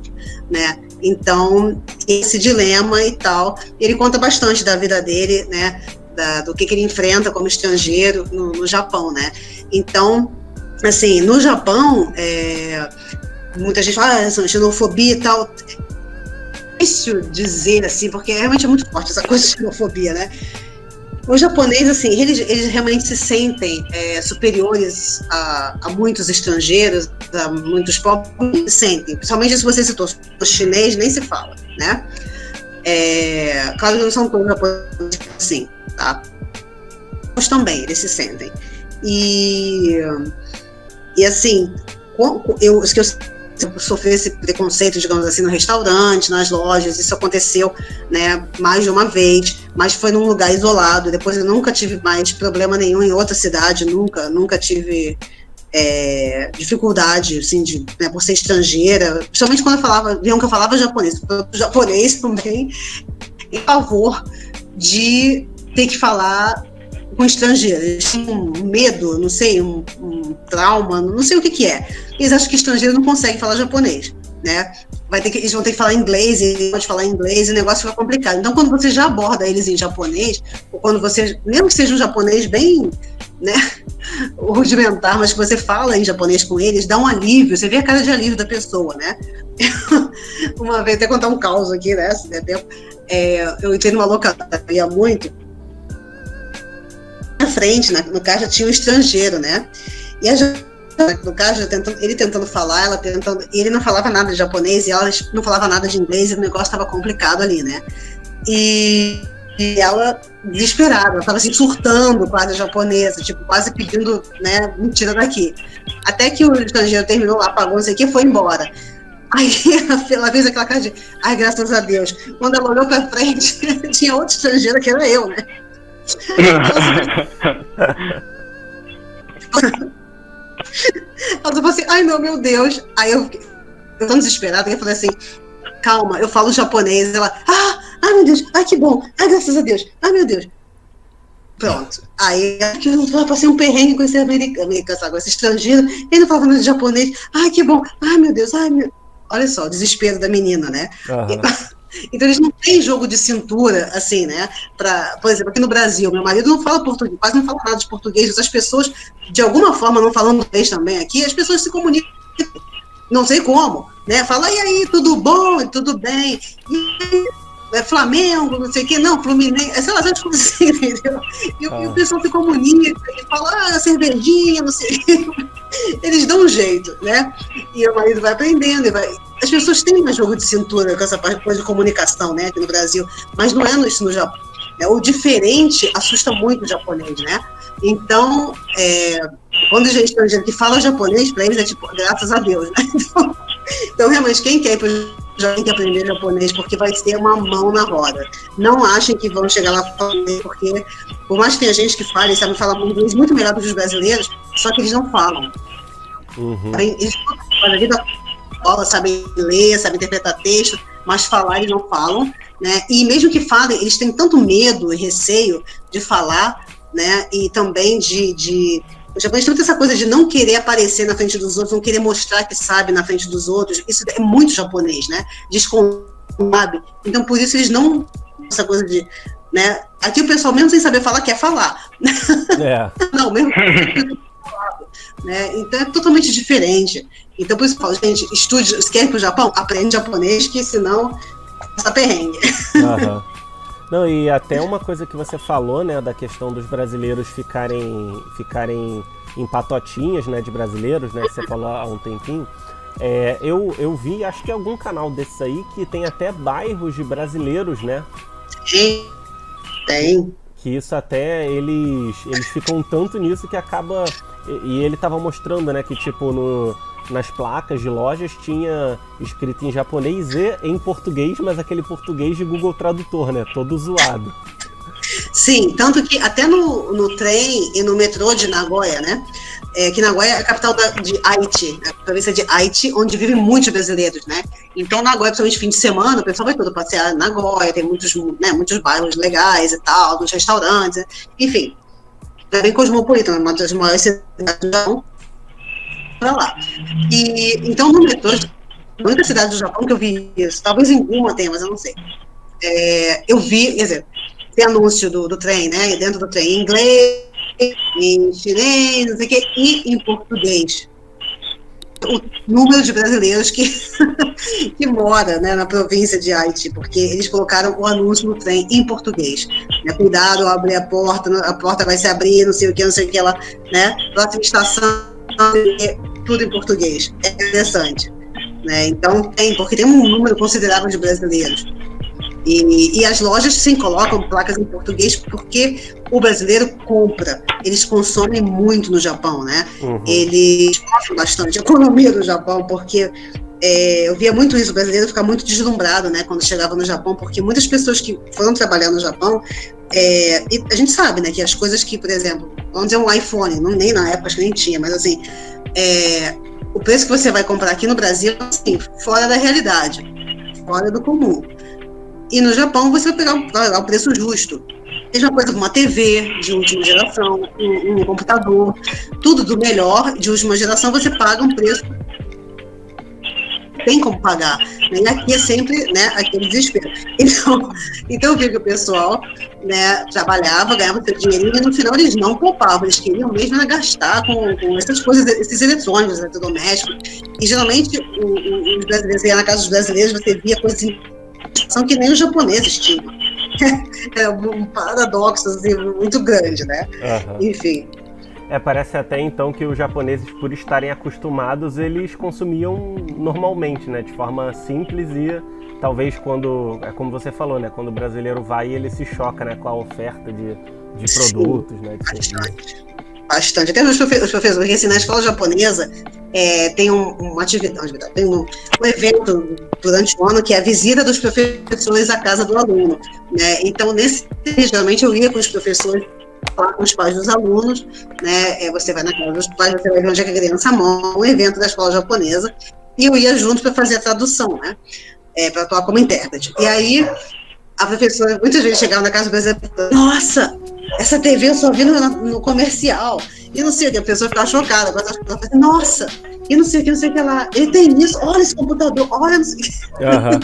né? Então, esse dilema e tal, ele conta bastante da vida dele, né? Da, do que, que, ele enfrenta como estrangeiro no, no, Japão, né? Então, assim, no Japão, é, muita gente fala ah, xenofobia e tal difícil dizer assim, porque realmente é muito forte essa <laughs> coisa de xenofobia, né? Os japoneses, assim, eles, eles realmente se sentem é, superiores a, a, muitos estrangeiros, a muitos povos, se sentem. Principalmente se você citou o chinês, nem se fala, né? É, claro que não são todos japoneses assim, tá? Mas também, eles se sentem. E, e assim, eu, eu sofrer esse preconceito, digamos assim, no restaurante, nas lojas. Isso aconteceu, né, mais de uma vez, mas foi num lugar isolado. Depois eu nunca tive mais problema nenhum em outra cidade, nunca, nunca tive é, dificuldade, assim, de, né, por ser estrangeira. Principalmente quando eu falava, viam que eu falava japonês, japonês também, em favor de ter que falar com estrangeiro. Eles têm um medo, não sei, um, um trauma, não sei o que, que é. Eles acham que estrangeiro não consegue falar japonês, né? Vai ter que, eles vão ter que falar inglês, e pode falar inglês, e o negócio fica complicado. Então, quando você já aborda eles em japonês, ou quando você, mesmo que seja um japonês bem, né, <laughs> rudimentar, mas que você fala em japonês com eles, dá um alívio, você vê a cara de alívio da pessoa, né? <laughs> Uma vez, até contar um caos aqui, né? É, eu entrei numa locadora muito, na frente, na, no caixa, tinha um estrangeiro, né? E a no caixa, tentando, ele tentando falar, ela tentando. E ele não falava nada de japonês e ela não falava nada de inglês e o negócio estava complicado ali, né? E, e ela, desesperada, ela estava assim, surtando quase japonesa, tipo, quase pedindo, né, mentira daqui. Até que o estrangeiro terminou lá, pagou, não sei o que, foi embora. Aí <laughs> ela fez aquela cara de, ai, graças a Deus. Quando ela olhou pra frente, <laughs> tinha outro estrangeiro que era eu, né? Ela falou assim, ai não, meu Deus. Aí eu fiquei tão desesperada que eu falei assim, calma, eu falo japonês. Ela, ah, ai meu Deus, ai que bom, ai graças a Deus, ai meu Deus. Pronto. Aí eu passei um perrengue com esse americano, americano sabe, com esse estrangeiro, ele não falava nada de japonês, ai que bom, ai meu Deus, ai meu. Olha só, o desespero da menina, né? Uhum. Então eles não têm jogo de cintura, assim, né? Pra, por exemplo, aqui no Brasil, meu marido não fala português, quase não fala nada de português, as pessoas, de alguma forma, não falando inglês também aqui, as pessoas se comunicam, não sei como, né? Fala, e aí, tudo bom? Tudo bem? E é Flamengo, não sei o quê, não, Fluminense, sei lá, essas coisas assim, entendeu? E, ah. e o pessoal se comunica, e fala, ah, cervejinha, não sei o quê. <laughs> eles dão um jeito, né? E o marido vai aprendendo e vai. As pessoas têm mais jogo de cintura com essa coisa de comunicação, né, aqui no Brasil, mas não é isso no Japão. É, o diferente assusta muito o japonês, né? Então, é, quando a gente que fala japonês, para eles é tipo, graças a Deus, né? <laughs> Então, então realmente, quem quer ir para já tem que aprender japonês porque vai ser uma mão na roda. Não achem que vão chegar lá falando, porque por mais que tenha gente que fale, sabe falar inglês muito melhor do que os brasileiros, só que eles não falam. Uhum. Eles a vida escola, sabem ler, sabem interpretar texto, mas falar eles não falam, né? E mesmo que falem, eles têm tanto medo e receio de falar, né? E também de, de o japonês tem essa coisa de não querer aparecer na frente dos outros, não querer mostrar que sabe na frente dos outros. Isso é muito japonês, né? Desconfiado. Então, por isso eles não. Essa coisa de. Né? Aqui o pessoal, mesmo sem saber falar, quer falar. É. <laughs> não, mesmo. né? Então é totalmente diferente. Então, por isso falo, gente, estude, se quer ir para o Japão, aprende japonês, que senão passa perrengue. Uhum. <laughs> Não, e até uma coisa que você falou, né, da questão dos brasileiros ficarem, ficarem em patotinhas, né, de brasileiros, né, que você falou há um tempinho. É, eu, eu vi, acho que algum canal desses aí que tem até bairros de brasileiros, né? Sim, tem. Que isso até eles, eles ficam tanto nisso que acaba. E, e ele tava mostrando, né, que tipo no nas placas de lojas tinha escrito em japonês e em português, mas aquele português de Google Tradutor, né? Todo zoado. Sim, tanto que até no, no trem e no metrô de Nagoya, né? É, que Nagoya é a capital da, de Haiti, a província de Haiti, onde vivem muitos brasileiros, né? Então, Nagoya, principalmente fim de semana, o pessoal vai todo passear em Nagoya, tem muitos, né, muitos bairros legais e tal, dos restaurantes, enfim. É bem cosmopolita, uma das maiores cidades do Japão para lá. E então no metrô, na única cidade do Japão que eu vi isso, talvez em uma tenha, mas eu não sei. É, eu vi, quer dizer, tem anúncio do, do trem, né? Dentro do trem, em inglês, em chinês, não sei o quê, e em português. O número de brasileiros que, <laughs> que mora né, na província de Haiti, porque eles colocaram o anúncio no trem em português. Né, Cuidado abrir a porta, a porta vai se abrir, não sei o que, não sei o que lá, né? Próxima estação, tudo em português. É interessante. Né? Então, tem, porque tem um número considerável de brasileiros. E, e, as lojas sim colocam placas em português porque o brasileiro compra. Eles consomem muito no Japão, né? Uhum. Eles gostam bastante a economia do Japão, porque é, eu via muito isso, o brasileiro ficar muito deslumbrado, né, quando chegava no Japão, porque muitas pessoas que foram trabalhar no Japão, é, a gente sabe, né, que as coisas que, por exemplo, vamos dizer um iPhone, não, nem na época acho que nem tinha, mas assim, é, o preço que você vai comprar aqui no Brasil, assim, fora da realidade, fora do comum. E no Japão você vai pegar, o preço justo. Mesma coisa com uma TV de última geração, um, um, computador, tudo do melhor de última geração, você paga um preço tem como pagar. Né? E aqui é sempre né, aquele desespero. Então, então eu vi que o pessoal né, trabalhava, ganhava seu dinheirinho e no final eles não poupavam, eles queriam mesmo gastar com, com essas coisas, esses eletrônicos, eletrodomésticos. E geralmente o, o, os brasileiros, na casa dos brasileiros, você via coisas são que nem os japoneses tinham. <laughs> É um paradoxo assim, muito grande, né? Uhum. Enfim. É, parece até então que os japoneses, por estarem acostumados, eles consumiam normalmente, né? De forma simples e talvez quando, é como você falou, né? Quando o brasileiro vai, ele se choca, né? Com a oferta de, de produtos, Sim, né? De bastante. Bastante. Até os, professores, porque assim, na escola japonesa é, tem um, uma atividade, tem um, um, evento durante o ano que é a visita dos professores à casa do aluno. Né? Então, nesse, geralmente eu ia com os professores falar com os pais dos alunos, né? É, você vai na casa dos pais, você vai ver onde é que a criança mora, um evento da escola japonesa, e eu ia junto para fazer a tradução, né? É, para atuar como intérprete. E aí, a professora muitas vezes chegava na casa do brasileiro nossa, essa TV eu só vi no, no, comercial. E não sei o que, a pessoa ficava chocada. Agora ela fala, nossa, e não sei o que, não sei o que lá. Ele tem isso, olha esse computador, olha, não sei o que. Uhum.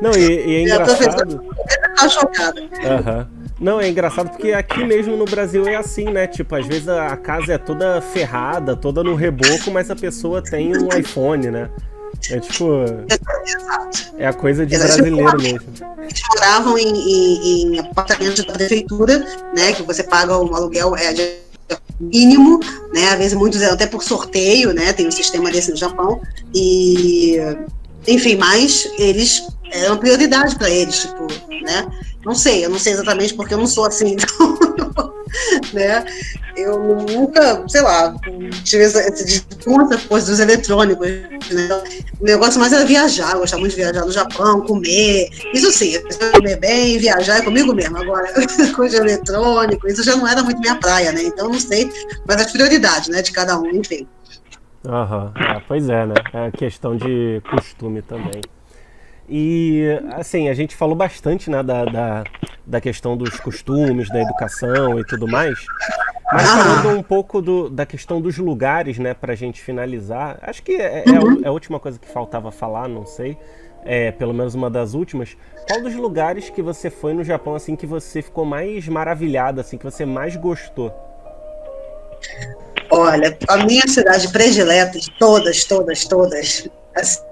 Não, e, e é <laughs> engraçado. A professora ficava chocada. Uhum. Não, é engraçado porque aqui mesmo no Brasil é assim, né? Tipo, às vezes a casa é toda ferrada, toda no reboco, mas a pessoa tem um iPhone, né? É tipo. É a coisa de brasileiro mesmo. Eles moravam em, em, em, apartamentos da prefeitura, né? Que você paga o aluguel é de mínimo, né? Às vezes muitos até por sorteio, né? Tem um sistema desse no Japão. E, enfim, mas eles eram prioridade para eles, tipo, né? Não sei, eu não sei exatamente porque eu não sou assim, <laughs> então, né? Eu nunca, sei lá, tive essa, coisa dos eletrônicos, né? O negócio mais era viajar, eu gostava muito de viajar no Japão, comer, isso sim, comer bem, viajar é comigo mesmo. Agora, <laughs> coisa de eletrônico, isso já não era muito minha praia, né? Então não sei, mas as prioridades, né, de cada um, enfim. Aham, uhum. ah, pois é, né? É questão de costume também. E, assim, a gente falou bastante né, da, da, da, questão dos costumes, da educação e tudo mais. Mas falando um pouco do, da questão dos lugares, né, pra gente finalizar. Acho que é, é, uhum. é a última coisa que faltava falar, não sei. É, pelo menos uma das últimas. Qual dos lugares que você foi no Japão, assim, que você ficou mais maravilhado, assim, que você mais gostou? Olha, a minha cidade predileta de todas, todas, todas, assim,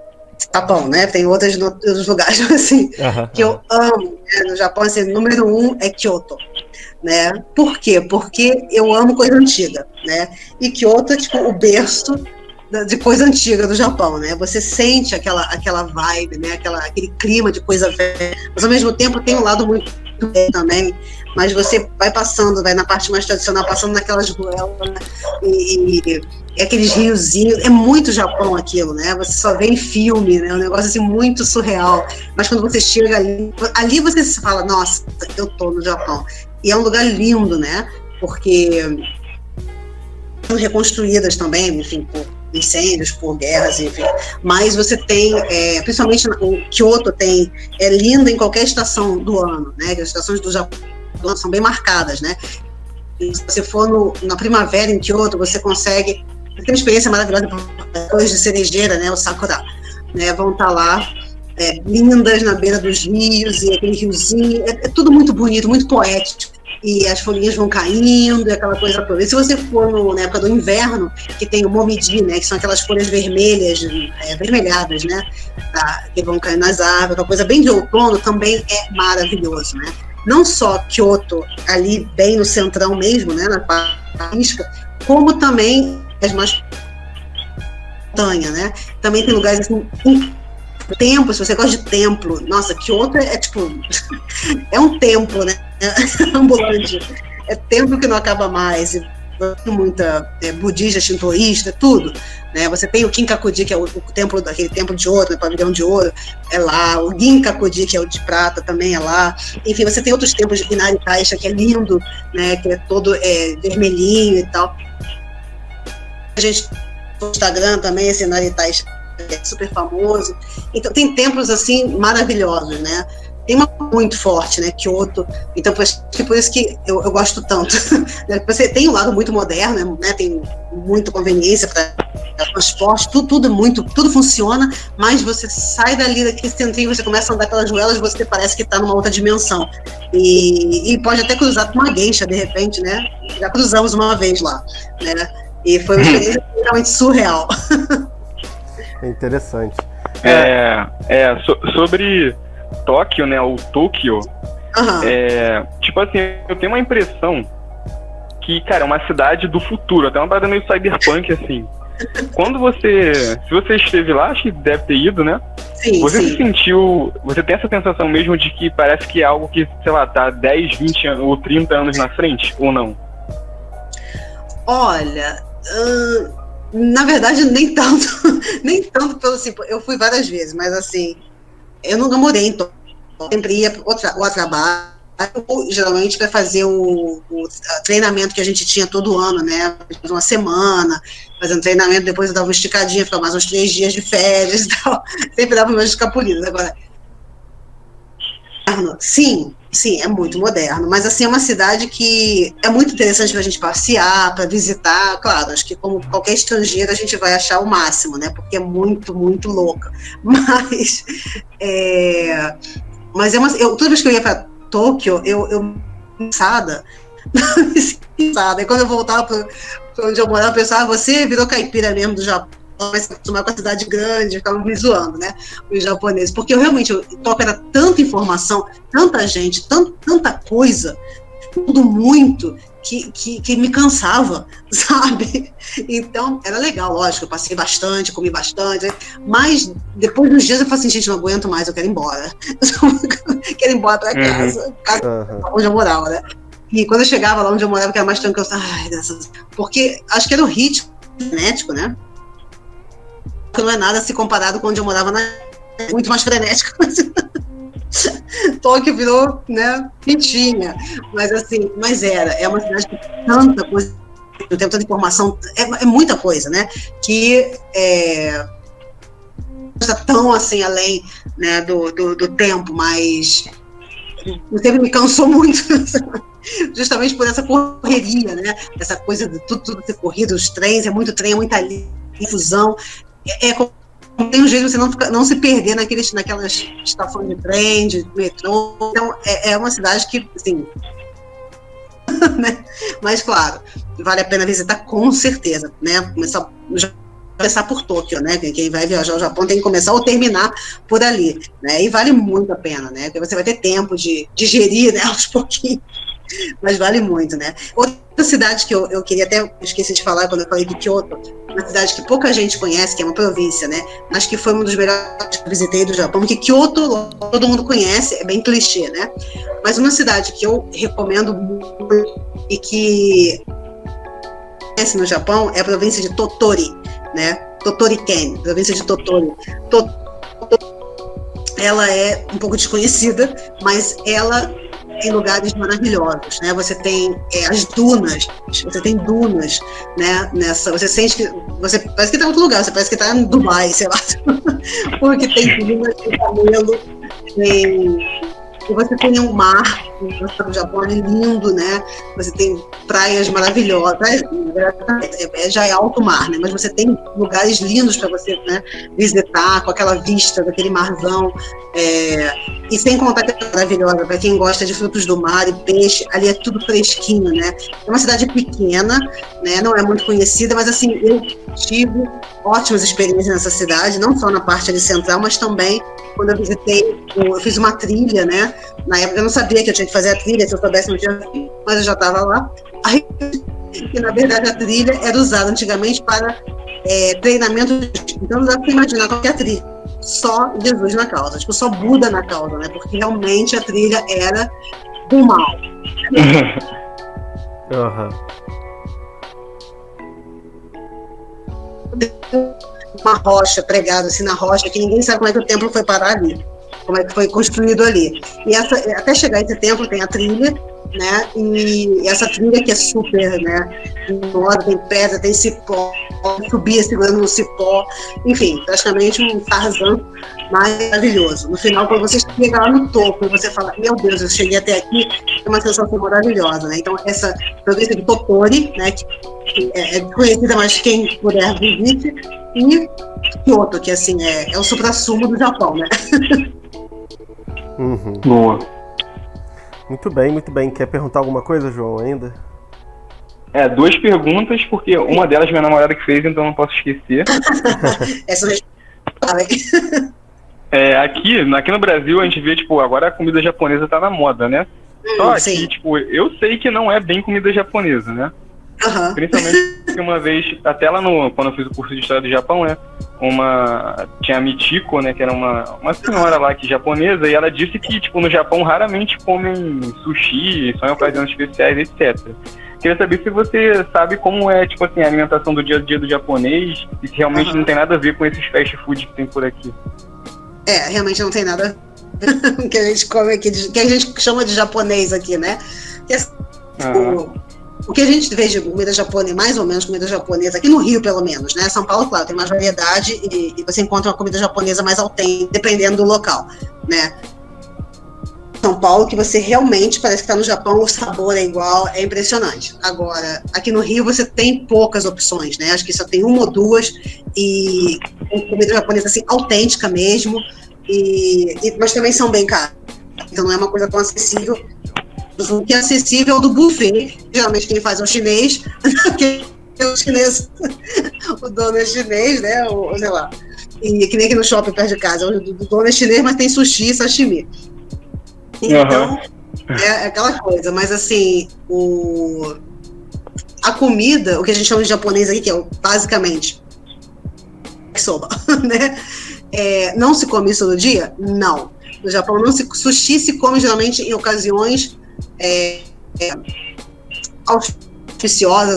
Japão, né? Tem outros, outros lugares <laughs> assim que eu amo né? no Japão. Assim, número um é Kyoto, né? Por quê? Porque eu amo coisa antiga, né? E Kyoto é tipo o berço de coisa antiga do Japão, né? Você sente aquela aquela vibe, né? Aquela, aquele clima de coisa velha, mas ao mesmo tempo tem um lado muito também mas você vai passando, vai na parte mais tradicional, passando naquelas ruelas, né? e, e, aqueles riozinhos, é muito Japão aquilo, né? Você só vê em filme, né? Um negócio assim muito surreal. Mas quando você chega ali, ali você se fala, nossa, eu tô no Japão. E é um lugar lindo, né? Porque são reconstruídas também, enfim, por incêndios, por guerras, enfim. Mas você tem, é, principalmente o Kyoto tem, é linda em qualquer estação do ano, né? As estações do Japão são bem marcadas, né? E se você for no, na primavera em Kyoto, você consegue tem uma experiência maravilhosa depois de cerejeira, né? O sakura, né? Vão estar tá lá é, lindas na beira dos rios e aquele riozinho, é, é, tudo muito bonito, muito poético. E as folhinhas vão caindo e aquela coisa toda. E se você for no, na época do inverno, que tem o momiji, né? Que são aquelas folhas vermelhas, é, vermelhadas, né? Tá, que vão cair nas árvores, uma coisa bem de outono, também é maravilhoso, né? Não só Kyoto, ali bem no centrão mesmo, né, na Paísca, como também as mais montanha, né? Também tem lugares assim, templo, se você gosta de templo, nossa, Kyoto é, é tipo <laughs> é um templo, né? <laughs> ambulante. É templo que não acaba mais. Muita é, budista, shintoísta, tudo. Né? Você tem o Kinkakuji, que é o, o templo daquele templo de ouro, né, pavilhão de ouro, é lá. O Ginkakuji, que é o de prata, também é lá. Enfim, você tem outros templos de Inari Taisha, que é lindo, né? que é todo é, vermelhinho e tal. A gente no Instagram também, esse Inari Taisha é super famoso. Então, tem templos assim maravilhosos, né? Tem uma muito forte, né? Kyoto. Então, por isso, por isso que eu, eu gosto tanto. <laughs> Né, você tem um lado muito moderno, né? Tem muita conveniência para transporte, tudo, tudo muito, tudo funciona, mas você sai dali daquele centrinho, você começa a andar pelas ruelas, você parece que está numa outra dimensão. E, e, pode até cruzar com uma gueixa, de repente, né? Já cruzamos uma vez lá, né? E foi uma experiência <laughs> realmente surreal. <laughs> É interessante. É, é so, sobre Tóquio, né? Ou Tóquio. Uhum. É, tipo assim, eu tenho uma impressão que, cara, é uma cidade do futuro, até uma parada meio cyberpunk, assim. <laughs> Quando você. Se você esteve lá, acho que deve ter ido, né? Sim, você sim. se sentiu. Você tem essa sensação mesmo de que parece que é algo que, sei lá, tá 10, 20 anos, ou 30 anos na frente, ou não? Olha. Uh, na verdade, nem tanto. <laughs> nem tanto pelo assim. Eu fui várias vezes, mas assim eu nunca morei em Tóquio, sempre ia ao, ao trabalho, geralmente para fazer o, o, treinamento que a gente tinha todo ano, né? Uma semana, fazendo treinamento, depois eu dava uma esticadinha, ficava mais uns três dias de férias e tal. <laughs> Sempre dava meus escapulidos. Agora, sim, sim, é muito moderno, mas assim, é uma cidade que é muito interessante para a gente passear, para visitar, claro, acho que como qualquer estrangeiro a gente vai achar o máximo, né, porque é muito, muito louca, <laughs> mas é, mas é uma, eu, toda vez que eu ia para Tóquio, eu, eu <laughs> cansada, e quando eu voltava para onde eu morava, eu pensava, ah, você virou caipira mesmo do Japão, se acostumar com a cidade grande, ficavam me zoando, né? Os japoneses. Porque eu realmente, eu, Tóquio era tanta informação, tanta gente, tant, tanta coisa, tudo muito que, que, que, me cansava, <laughs> sabe? Então, era legal, lógico, eu passei bastante, comi bastante, mas depois dos dias eu falei assim, gente, não aguento mais, eu quero ir embora. <laughs> quero ir embora para uhum. casa, casa uhum. onde eu morava, né? E quando eu chegava lá onde eu morava, que era mais tranquilo, eu ai, dessas... porque acho que era o ritmo genético, né? Não é nada se comparado com onde eu morava, na... muito mais frenético. <laughs> Tóquio virou, né, pintinha. Mas assim, mas era. É uma cidade tem tanta coisa, tem tanta informação, é, é muita coisa, né? Que é, está tão assim além né, do, do, do tempo, mas sempre me cansou muito. <laughs> Justamente por essa correria, né? Essa coisa de tudo, tudo ser corrido, os trens, é muito trem, é muita confusão. É, é tem um jeito de você não, não se perder naqueles, naquelas estações de trem, de metrô. Então, é, é uma cidade que, assim. <laughs> né? Mas, claro, vale a pena visitar com certeza, né? Começar, começar por Tóquio, né? Quem vai viajar ao Japão tem que começar ou terminar por ali, né? E vale muito a pena, né? Porque você vai ter tempo de digerir né, <laughs> aos pouquinhos mas vale muito, né? Outra cidade que eu, eu queria até esqueci de falar quando eu falei de Kyoto, uma cidade que pouca gente conhece, que é uma província, né? Acho que foi um dos melhores que eu visitei do Japão, porque Kyoto todo mundo conhece, é bem clichê, né? Mas uma cidade que eu recomendo muito e que conhece no Japão é a província de Totori, né? Totori-ken, província de Totori. Totori ela é um pouco desconhecida, mas ela tem lugares maravilhosos, né? Você tem é, as dunas, você tem dunas, né? Nessa, você sente que você parece que está em outro lugar, você parece que está em Dubai, sei lá, <laughs> porque tem dunas de camelo, tem e você tem um mar, o Japão é lindo, né? Você tem praias maravilhosas, é, já é alto mar, né? Mas você tem lugares lindos para você né, visitar, com aquela vista daquele marzão. É, e sem contar que é maravilhosa, para quem gosta de frutos do mar e peixe, ali é tudo fresquinho, né? É uma cidade pequena, né? Não é muito conhecida, mas assim, eu tive ótimas experiências nessa cidade, não só na parte ali central, mas também quando eu visitei, eu fiz uma trilha, né? Na época eu não sabia que eu tinha que fazer a trilha, se eu soubesse no dia, mas eu já estava lá. Aí, e na verdade a trilha era usada antigamente para é, treinamento. Então não dá para imaginar qual é trilha. Só Jesus na causa, tipo, só Buda na causa, né? Porque realmente a trilha era do mal. <laughs> Uhum. uma rocha pregada assim na rocha, que ninguém sabe como é que o templo foi parar ali, como é que foi construído ali. E essa, até chegar esse templo tem a trilha, né? E essa trilha que é super, né? tem pedra, tem cipó, subia segurando no cipó, enfim, praticamente um Tarzan maravilhoso. No final, quando você chega lá no topo você fala, meu Deus, eu cheguei até aqui, é uma sensação maravilhosa, né? Então, essa província de Totori, né? Que é, é conhecida, mas quem puder visite, e Kyoto, que assim, é, é o supra-sumo do Japão, né? <laughs> Uhum. Boa. Muito bem, muito bem. Quer perguntar alguma coisa, João, ainda? É, duas perguntas, porque uma delas minha namorada que fez, então não posso esquecer. <laughs> Essa é, aqui, aqui no Brasil a gente vê, tipo, agora a comida japonesa tá na moda, né? Hum, Só que, sim. tipo, eu sei que não é bem comida japonesa, né? Uhum. Principalmente porque uma vez, até lá no, quando eu fiz o curso de História do Japão, né? Uma. Tinha a Michiko, né? Que era uma, uma senhora lá que japonesa, e ela disse que, tipo, no Japão raramente comem sushi, só em ocasiões especiais, etc. Queria saber se você sabe como é, tipo assim, a alimentação do dia a dia do japonês e se realmente uhum. não tem nada a ver com esses fast food que tem por aqui. É, realmente não tem nada <laughs> que a gente come aqui, que a gente chama de japonês aqui, né? Que é, uhum. O que a gente vê de comida japonesa, mais ou menos comida japonesa, aqui no Rio, pelo menos, né? São Paulo, claro, tem mais variedade e, e você encontra uma comida japonesa mais autêntica, dependendo do local, né? São Paulo, que você realmente parece que está no Japão, o sabor é igual, é impressionante. Agora, aqui no Rio você tem poucas opções, né? Acho que só tem uma ou duas, e comida japonesa assim, autêntica mesmo, e, e, mas também são bem caras. Então não é uma coisa tão acessível o que é acessível do buffet. Geralmente quem faz é o chinês, <laughs> que é o chinês, <laughs> o dono é chinês, né? Ou, sei lá. E que nem aqui no shopping perto de casa. O dono é chinês, mas tem sushi e sashimi. Então, uhum. é aquela coisa, mas assim, o, a comida, o que a gente chama de japonês aqui, que é basicamente soba, <laughs> né? É, não se come isso todo dia? Não. No Japão, não se, sushi se come geralmente em ocasiões é, é,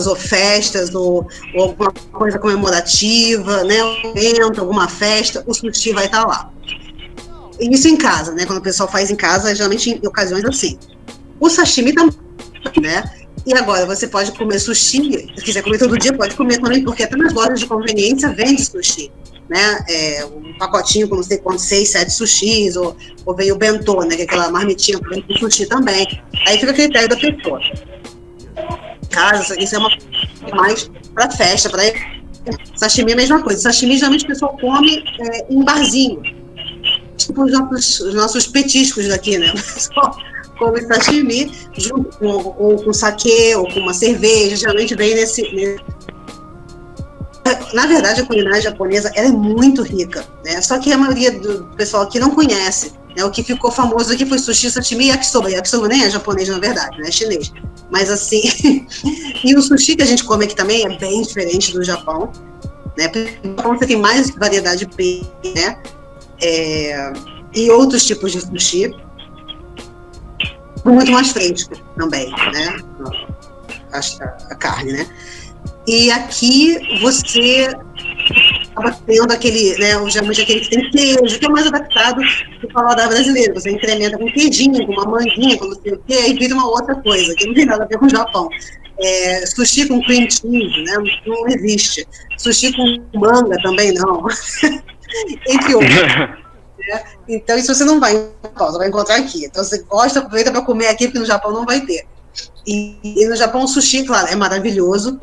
ou festas ou, ou, alguma coisa comemorativa, né? Um evento, alguma festa, o sushi vai estar lá. Isso em casa, né? Quando o pessoal faz em casa, geralmente em ocasiões assim. O sashimi também, né? E agora, você pode comer sushi, se quiser comer todo dia, pode comer também, porque até nas lojas de conveniência vende sushi. Né? É, um pacotinho com não sei quantos, seis, sete sushis, ou, ou veio o bentô, né? Que é aquela marmitinha com sushi também. Aí fica a critério da pessoa. Casa, isso é uma mais para festa, para sashimi é a mesma coisa. Sashimi geralmente o pessoal come é, em barzinho. Tipo os nossos, os nossos petiscos daqui, né? <laughs> Come sashimi junto com, ou com saquê ou com uma cerveja, geralmente vem nesse, nesse na verdade, a culinária japonesa é muito rica, né? Só que a maioria do pessoal aqui não conhece. Né? O que ficou famoso aqui foi sushi, sashimi e yakisoba. Yakisoba nem é japonês, na verdade, né? É chinês. Mas assim, <laughs> e o sushi que a gente come aqui também é bem diferente do Japão. Né? Então você tem mais variedade de né? É... E outros tipos de sushi muito mais fresco também, né? A, carne, né? E aqui você acaba tendo aquele, né, o geralmente aquele que tem queijo, que é mais adaptado do paladar brasileiro. Você incrementa com queijinho, com uma manguinha, com não sei o quê, aí vira uma outra coisa, que não tem nada a ver com o Japão. É, sushi com cream cheese, né? Não existe. Sushi com manga também não. <laughs> Entre outros. Né? <laughs> Então, isso você não vai encontrar, você vai encontrar aqui. Então, você gosta, aproveita para comer aqui, porque no Japão não vai ter. E, e, no Japão, o sushi, claro, é maravilhoso.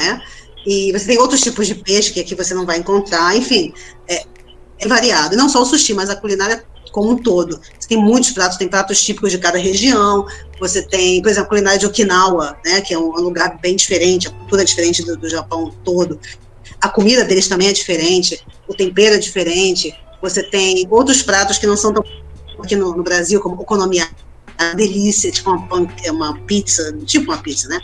Né? E você tem outros tipos de peixe que aqui você não vai encontrar. Enfim, é, é variado. E não só o sushi, mas a culinária como um todo. Você tem muitos pratos, tem pratos típicos de cada região. Você tem, por exemplo, a culinária de Okinawa, né, que é um, lugar bem diferente, a cultura é diferente do, do Japão todo. A comida deles também é diferente, o tempero é diferente. Você tem outros pratos que não são tão aqui no, no Brasil, como okonomiyaki, a delícia, tipo uma, é uma pizza, tipo uma pizza, né?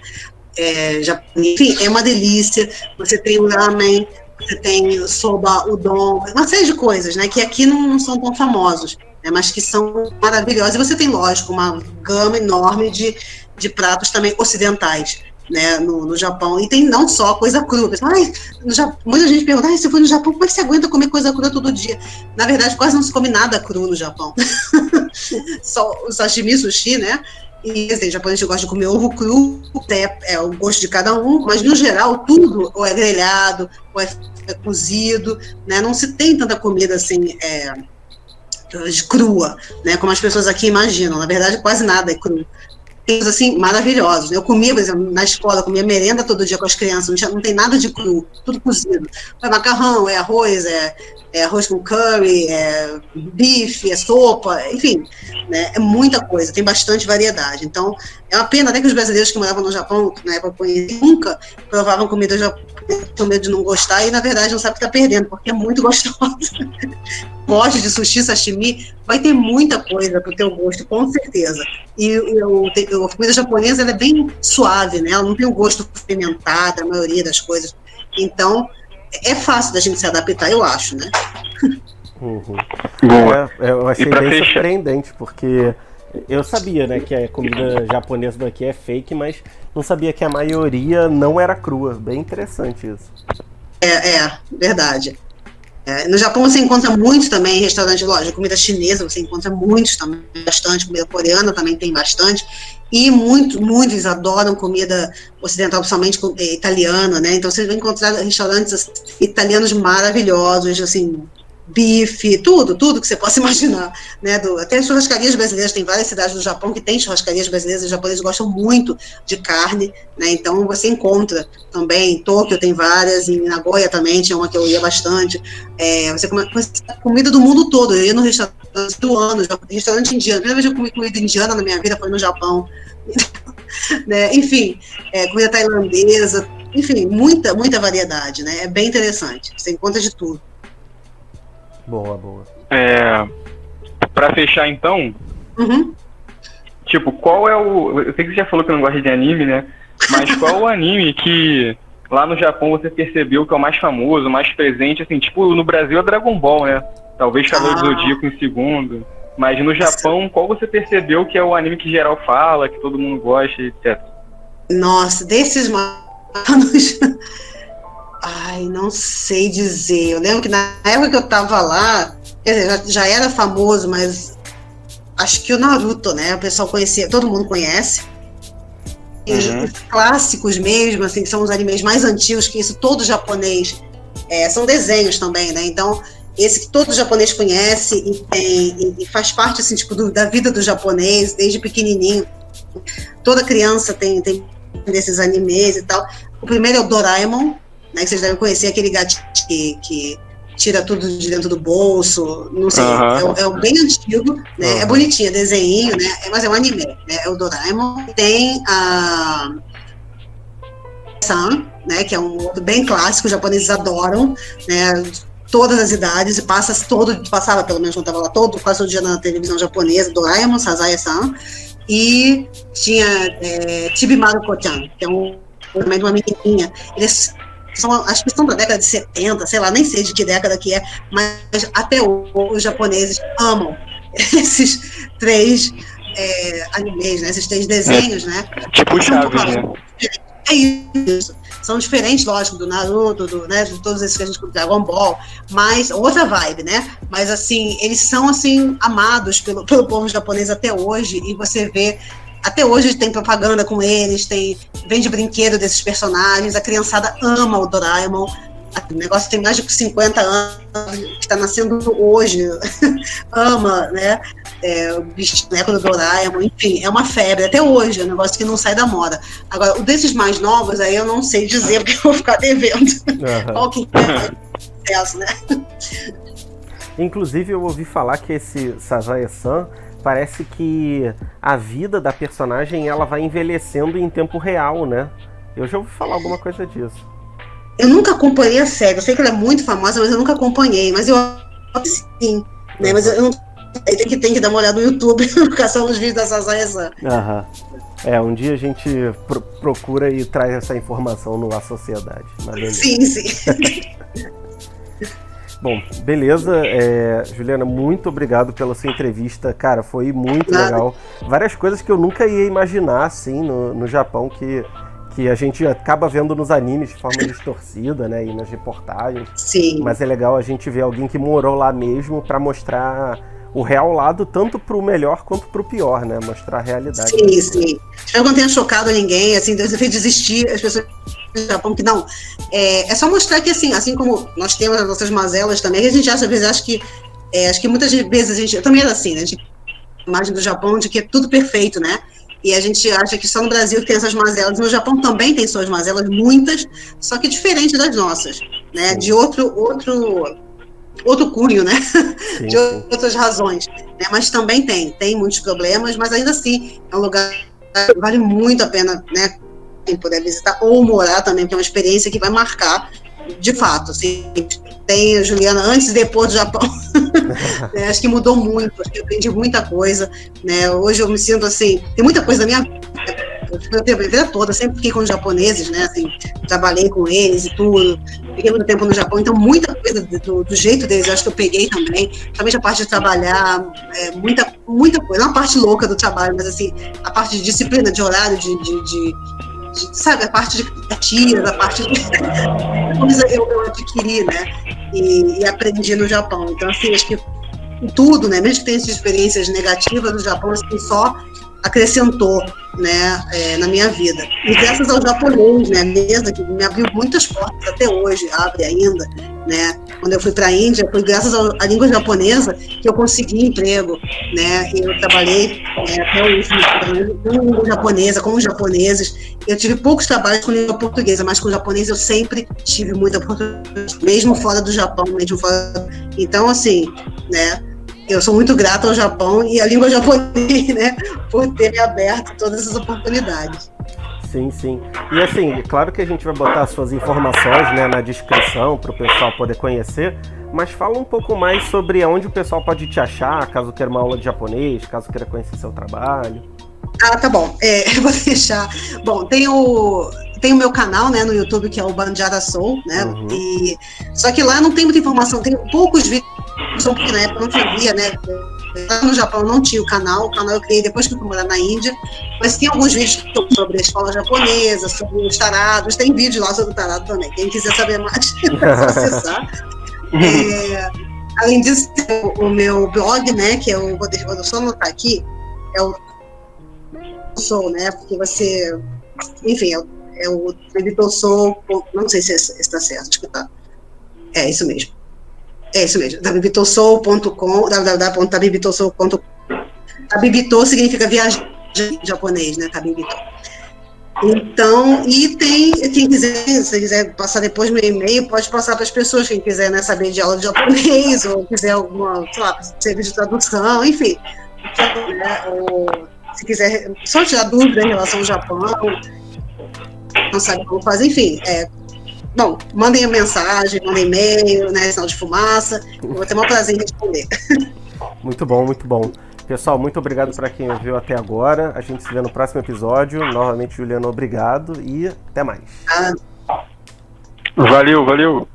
É, já, enfim, é uma delícia. Você tem o ramen, você tem soba, udon, uma série de coisas, né? Que aqui não, são tão famosos, né, mas que são maravilhosos. E você tem, lógico, uma gama enorme de, de pratos também ocidentais né, no, no Japão. E tem não só coisa crua. Ai, Japão, muita gente pergunta, se for no Japão, como é que você aguenta comer coisa crua todo dia? Na verdade, quase não se come nada cru no Japão. <laughs> só o sashimi, sushi, né? E assim, japonês gosta de comer ovo cru, é, é, o gosto de cada um, mas no geral tudo ou é grelhado, ou é, cozido, né? Não se tem tanta comida assim é, crua, né? Como as pessoas aqui imaginam. Na verdade, quase nada é cru assim maravilhosos. Eu comia, por exemplo, na escola, comia merenda todo dia com as crianças, não, tinha, não tem nada de cru, tudo cozido. É macarrão, é arroz, é, é arroz com curry, é bife, é sopa, enfim, né, é muita coisa, tem bastante variedade. Então, é uma pena até que os brasileiros que moravam no Japão, na época nunca provavam comida japonesa, com medo de não gostar, e na verdade não sabe que está perdendo, porque é muito <laughs> gostosa. Gosta de sushi, sashimi, vai ter muita coisa para o teu gosto, com certeza. E eu, eu, a comida japonesa é bem suave, né? Ela não tem o gosto pimentado, a maioria das coisas. Então, é fácil da gente se adaptar, eu acho, né? Uhum. É, eu achei bem fechar. surpreendente, porque eu sabia, né, que a comida japonesa daqui é fake, mas não sabia que a maioria não era crua. Bem interessante isso. É, é verdade. É, no Japão você encontra muitos também restaurantes, lógico, comida chinesa você encontra muitos também, bastante, comida coreana também tem bastante, e muito, muitos adoram comida ocidental, principalmente eh, italiana, né? Então você vai encontrar restaurantes assim, italianos maravilhosos, assim, bife, tudo, tudo que você possa <laughs> imaginar, né? Do, até as churrascarias brasileiras, tem várias cidades do Japão que tem churrascarias brasileiras, os japoneses gostam muito de carne, né? Então você encontra também, em Tóquio tem várias, em Nagoya também tinha uma que eu ia bastante, é, você come comida do mundo todo, eu ia no restaurante do ano, restaurante indiano, a primeira vez que eu comi comida indiana na minha vida foi no Japão, <laughs> né? Enfim, é, comida tailandesa, enfim, muita, muita variedade, né? É bem interessante, você encontra de tudo. Boa, boa. É, para fechar então, uhum. tipo, qual é o. Eu sei que você já falou que não gosta de anime, né? Mas <laughs> qual o anime que lá no Japão você percebeu que é o mais famoso, mais presente, assim, tipo, no Brasil é Dragon Ball, né? Talvez Cavaleiro ah. do Zodíaco em segundo. Mas no Japão, qual você percebeu que é o anime que geral fala, que todo mundo gosta, etc? Nossa, desses manos. Ai, não sei dizer. Eu lembro que na época que eu tava lá, dizer, já, já, era famoso, mas acho que o Naruto, né? O pessoal conhecia, todo mundo conhece. Uhum. Os clássicos mesmo, assim, que são os animes mais antigos, que isso todo japonês. É, são desenhos também, né? Então, esse que todo japonês conhece e, tem, e faz parte assim, tipo, do, da vida do japonês, desde pequenininho. Toda criança tem, tem desses animes e tal. O primeiro é o Doraemon, né, que vocês devem conhecer, aquele gatinho que, que tira tudo de dentro do bolso, não sei, uhum. é, é, bem antigo, né, uhum. é bonitinho, é desenho, né, mas é um anime, né, é o Doraemon. Tem a San, né, que é um outro bem clássico, os japoneses adoram, né, todas as idades, e passa todo, passava pelo menos quando estava lá todo, quase o dia na televisão japonesa, Doraemon, Sazaya-san, e tinha é, Chibimaru Kochan, que é um também de uma menininha. Eles são, acho que são da década de 70, sei lá, nem sei de que década que é, mas até hoje os japoneses amam <laughs> esses três é, animes, né, esses três desenhos, é, né? Tipo Chaves, né? É isso. São diferentes, lógico, do Naruto, do, né, de todos esses que a gente Dragon Ball, mas outra vibe, né? Mas assim, eles são assim amados pelo, pelo povo japonês até hoje e você vê até hoje tem propaganda com eles, tem vende brinquedo desses personagens, a criançada ama o Doraemon. O negócio tem mais de 50 anos, que está nascendo hoje, <laughs> ama, né? É, o boneco do Doraemon, enfim, é uma febre até hoje, é um negócio que não sai da moda. Agora, o desses mais novos, aí eu não sei dizer, porque eu vou ficar devendo. Uhum. Qual que é o né? Inclusive, eu ouvi falar que esse Sazae-san parece que a vida da personagem ela vai envelhecendo em tempo real, né? Eu já ouvi falar alguma coisa disso. Eu nunca acompanhei a série. Eu sei que ela é muito famosa, mas eu nunca acompanhei. Mas eu sim, né? Mas eu não tem que, tem que dar uma olhada no YouTube <laughs> caçar os vídeos da Sazaya Aham. É, um dia a gente pro procura e traz essa informação no A Sociedade. Sim, sim. <laughs> Bom, beleza. É, Juliana, muito obrigado pela sua entrevista. Cara, foi muito Nada. legal. Várias coisas que eu nunca ia imaginar, assim, no, no Japão, que, que a gente acaba vendo nos animes de forma distorcida, né? E nas reportagens. Sim. Mas é legal a gente ver alguém que morou lá mesmo para mostrar o real lado, tanto pro melhor quanto pro pior, né? Mostrar a realidade. Sim, sim. Espero que não tenha chocado ninguém, assim, <laughs> fez desistir as pessoas Japão, que não. É, é só mostrar que, assim, assim como nós temos as nossas mazelas também, a gente acha, às vezes, acho que, é, acho que muitas vezes a gente, eu também era assim, né? A gente, imagem do Japão de que é tudo perfeito, né? E a gente acha que só no Brasil tem essas mazelas. No Japão também tem suas mazelas, muitas, só que diferentes das nossas, né? De outro, outro outro cunho, né? Sim, de outras razões. Né? Mas também tem, tem muitos problemas, mas ainda assim é um lugar que vale muito a pena, né? Quem puder visitar ou morar também, porque é uma experiência que vai marcar de fato. Assim, tem a Juliana antes e depois do Japão. <laughs> é, acho que mudou muito, acho que eu aprendi muita coisa. Né? Hoje eu me sinto assim, tem muita coisa na minha eu tenho a vida toda, sempre fiquei com os japoneses, né? Assim, trabalhei com eles e tudo. Fiquei muito tempo no Japão, então muita coisa do, do jeito deles, acho que eu peguei também. Também a parte de trabalhar, é, muita, muita coisa. Não a parte louca do trabalho, mas assim, a parte de disciplina, de horário, de, de, de, de sabe, a parte de criativa, a parte de <laughs> coisa eu, eu adquiri, né? E, e aprendi no Japão. Então, assim, acho que tudo, né? Mesmo que tenha experiências negativas no Japão, assim, só acrescentou né, é, na minha vida. E graças ao japonês, né, mesmo, que me abriu muitas portas até hoje, abre ainda, né, quando eu fui para a Índia, foi graças à língua japonesa que eu consegui emprego, né, e eu trabalhei é, até hoje com língua japonesa, com os japoneses, eu tive poucos trabalhos com língua portuguesa, mas com japonês eu sempre tive muita oportunidade, mesmo fora do Japão, mesmo fora, então assim, né, eu sou muito grata ao Japão e à língua japonesa, né, por ter me aberto todas essas oportunidades. Sim, sim. E assim, claro que a gente vai botar suas informações né, na descrição para o pessoal poder conhecer, mas fala um pouco mais sobre onde o pessoal pode te achar, caso queira uma aula de japonês, caso queira conhecer seu trabalho. Ah, tá bom. É, <laughs> eu vou deixar. Bom, tem o, tem o meu canal, né, no YouTube, que é o Banjara Soul, né? Uhum. E, só que lá não tem muita informação, tem poucos vídeos, porque na época não tinha, né? Lá no Japão não tinha o canal, o canal eu criei depois que eu fui morar na Índia, mas tem alguns vídeos sobre a escola japonesa, sobre os tarados, tem vídeo lá sobre o tarado também. Quem quiser saber mais, <laughs> é só acessar. <laughs> É, além disso, o, meu blog, né, que é o, vou, deixar, vou só anotar aqui, é o Sou, né, porque você, enfim, é, é o Editor Sou, não sei se está certo, acho que tá. É isso mesmo. É isso mesmo, tabibitossou.com, www.tabibitossou.com. Tabibito significa viagem em japonês, né, Tabibito. Então, e tem, quem quiser, se quiser passar depois meu e-mail, pode passar para as pessoas, quem quiser né, saber de aula de japonês, ou quiser alguma, sei lá, serviço de tradução, enfim. Né, ou, se quiser só tirar dúvida em relação ao Japão, não sabe como fazer, enfim, é, Bom, mandem a mensagem, mandem e-mail, né, sinal de fumaça. Eu vou ter o prazer em responder. <laughs> Muito bom, muito bom. Pessoal, muito obrigado para quem ouviu até agora. A gente se vê no próximo episódio. Novamente, Juliano, obrigado e até mais. Ah. Valeu, valeu.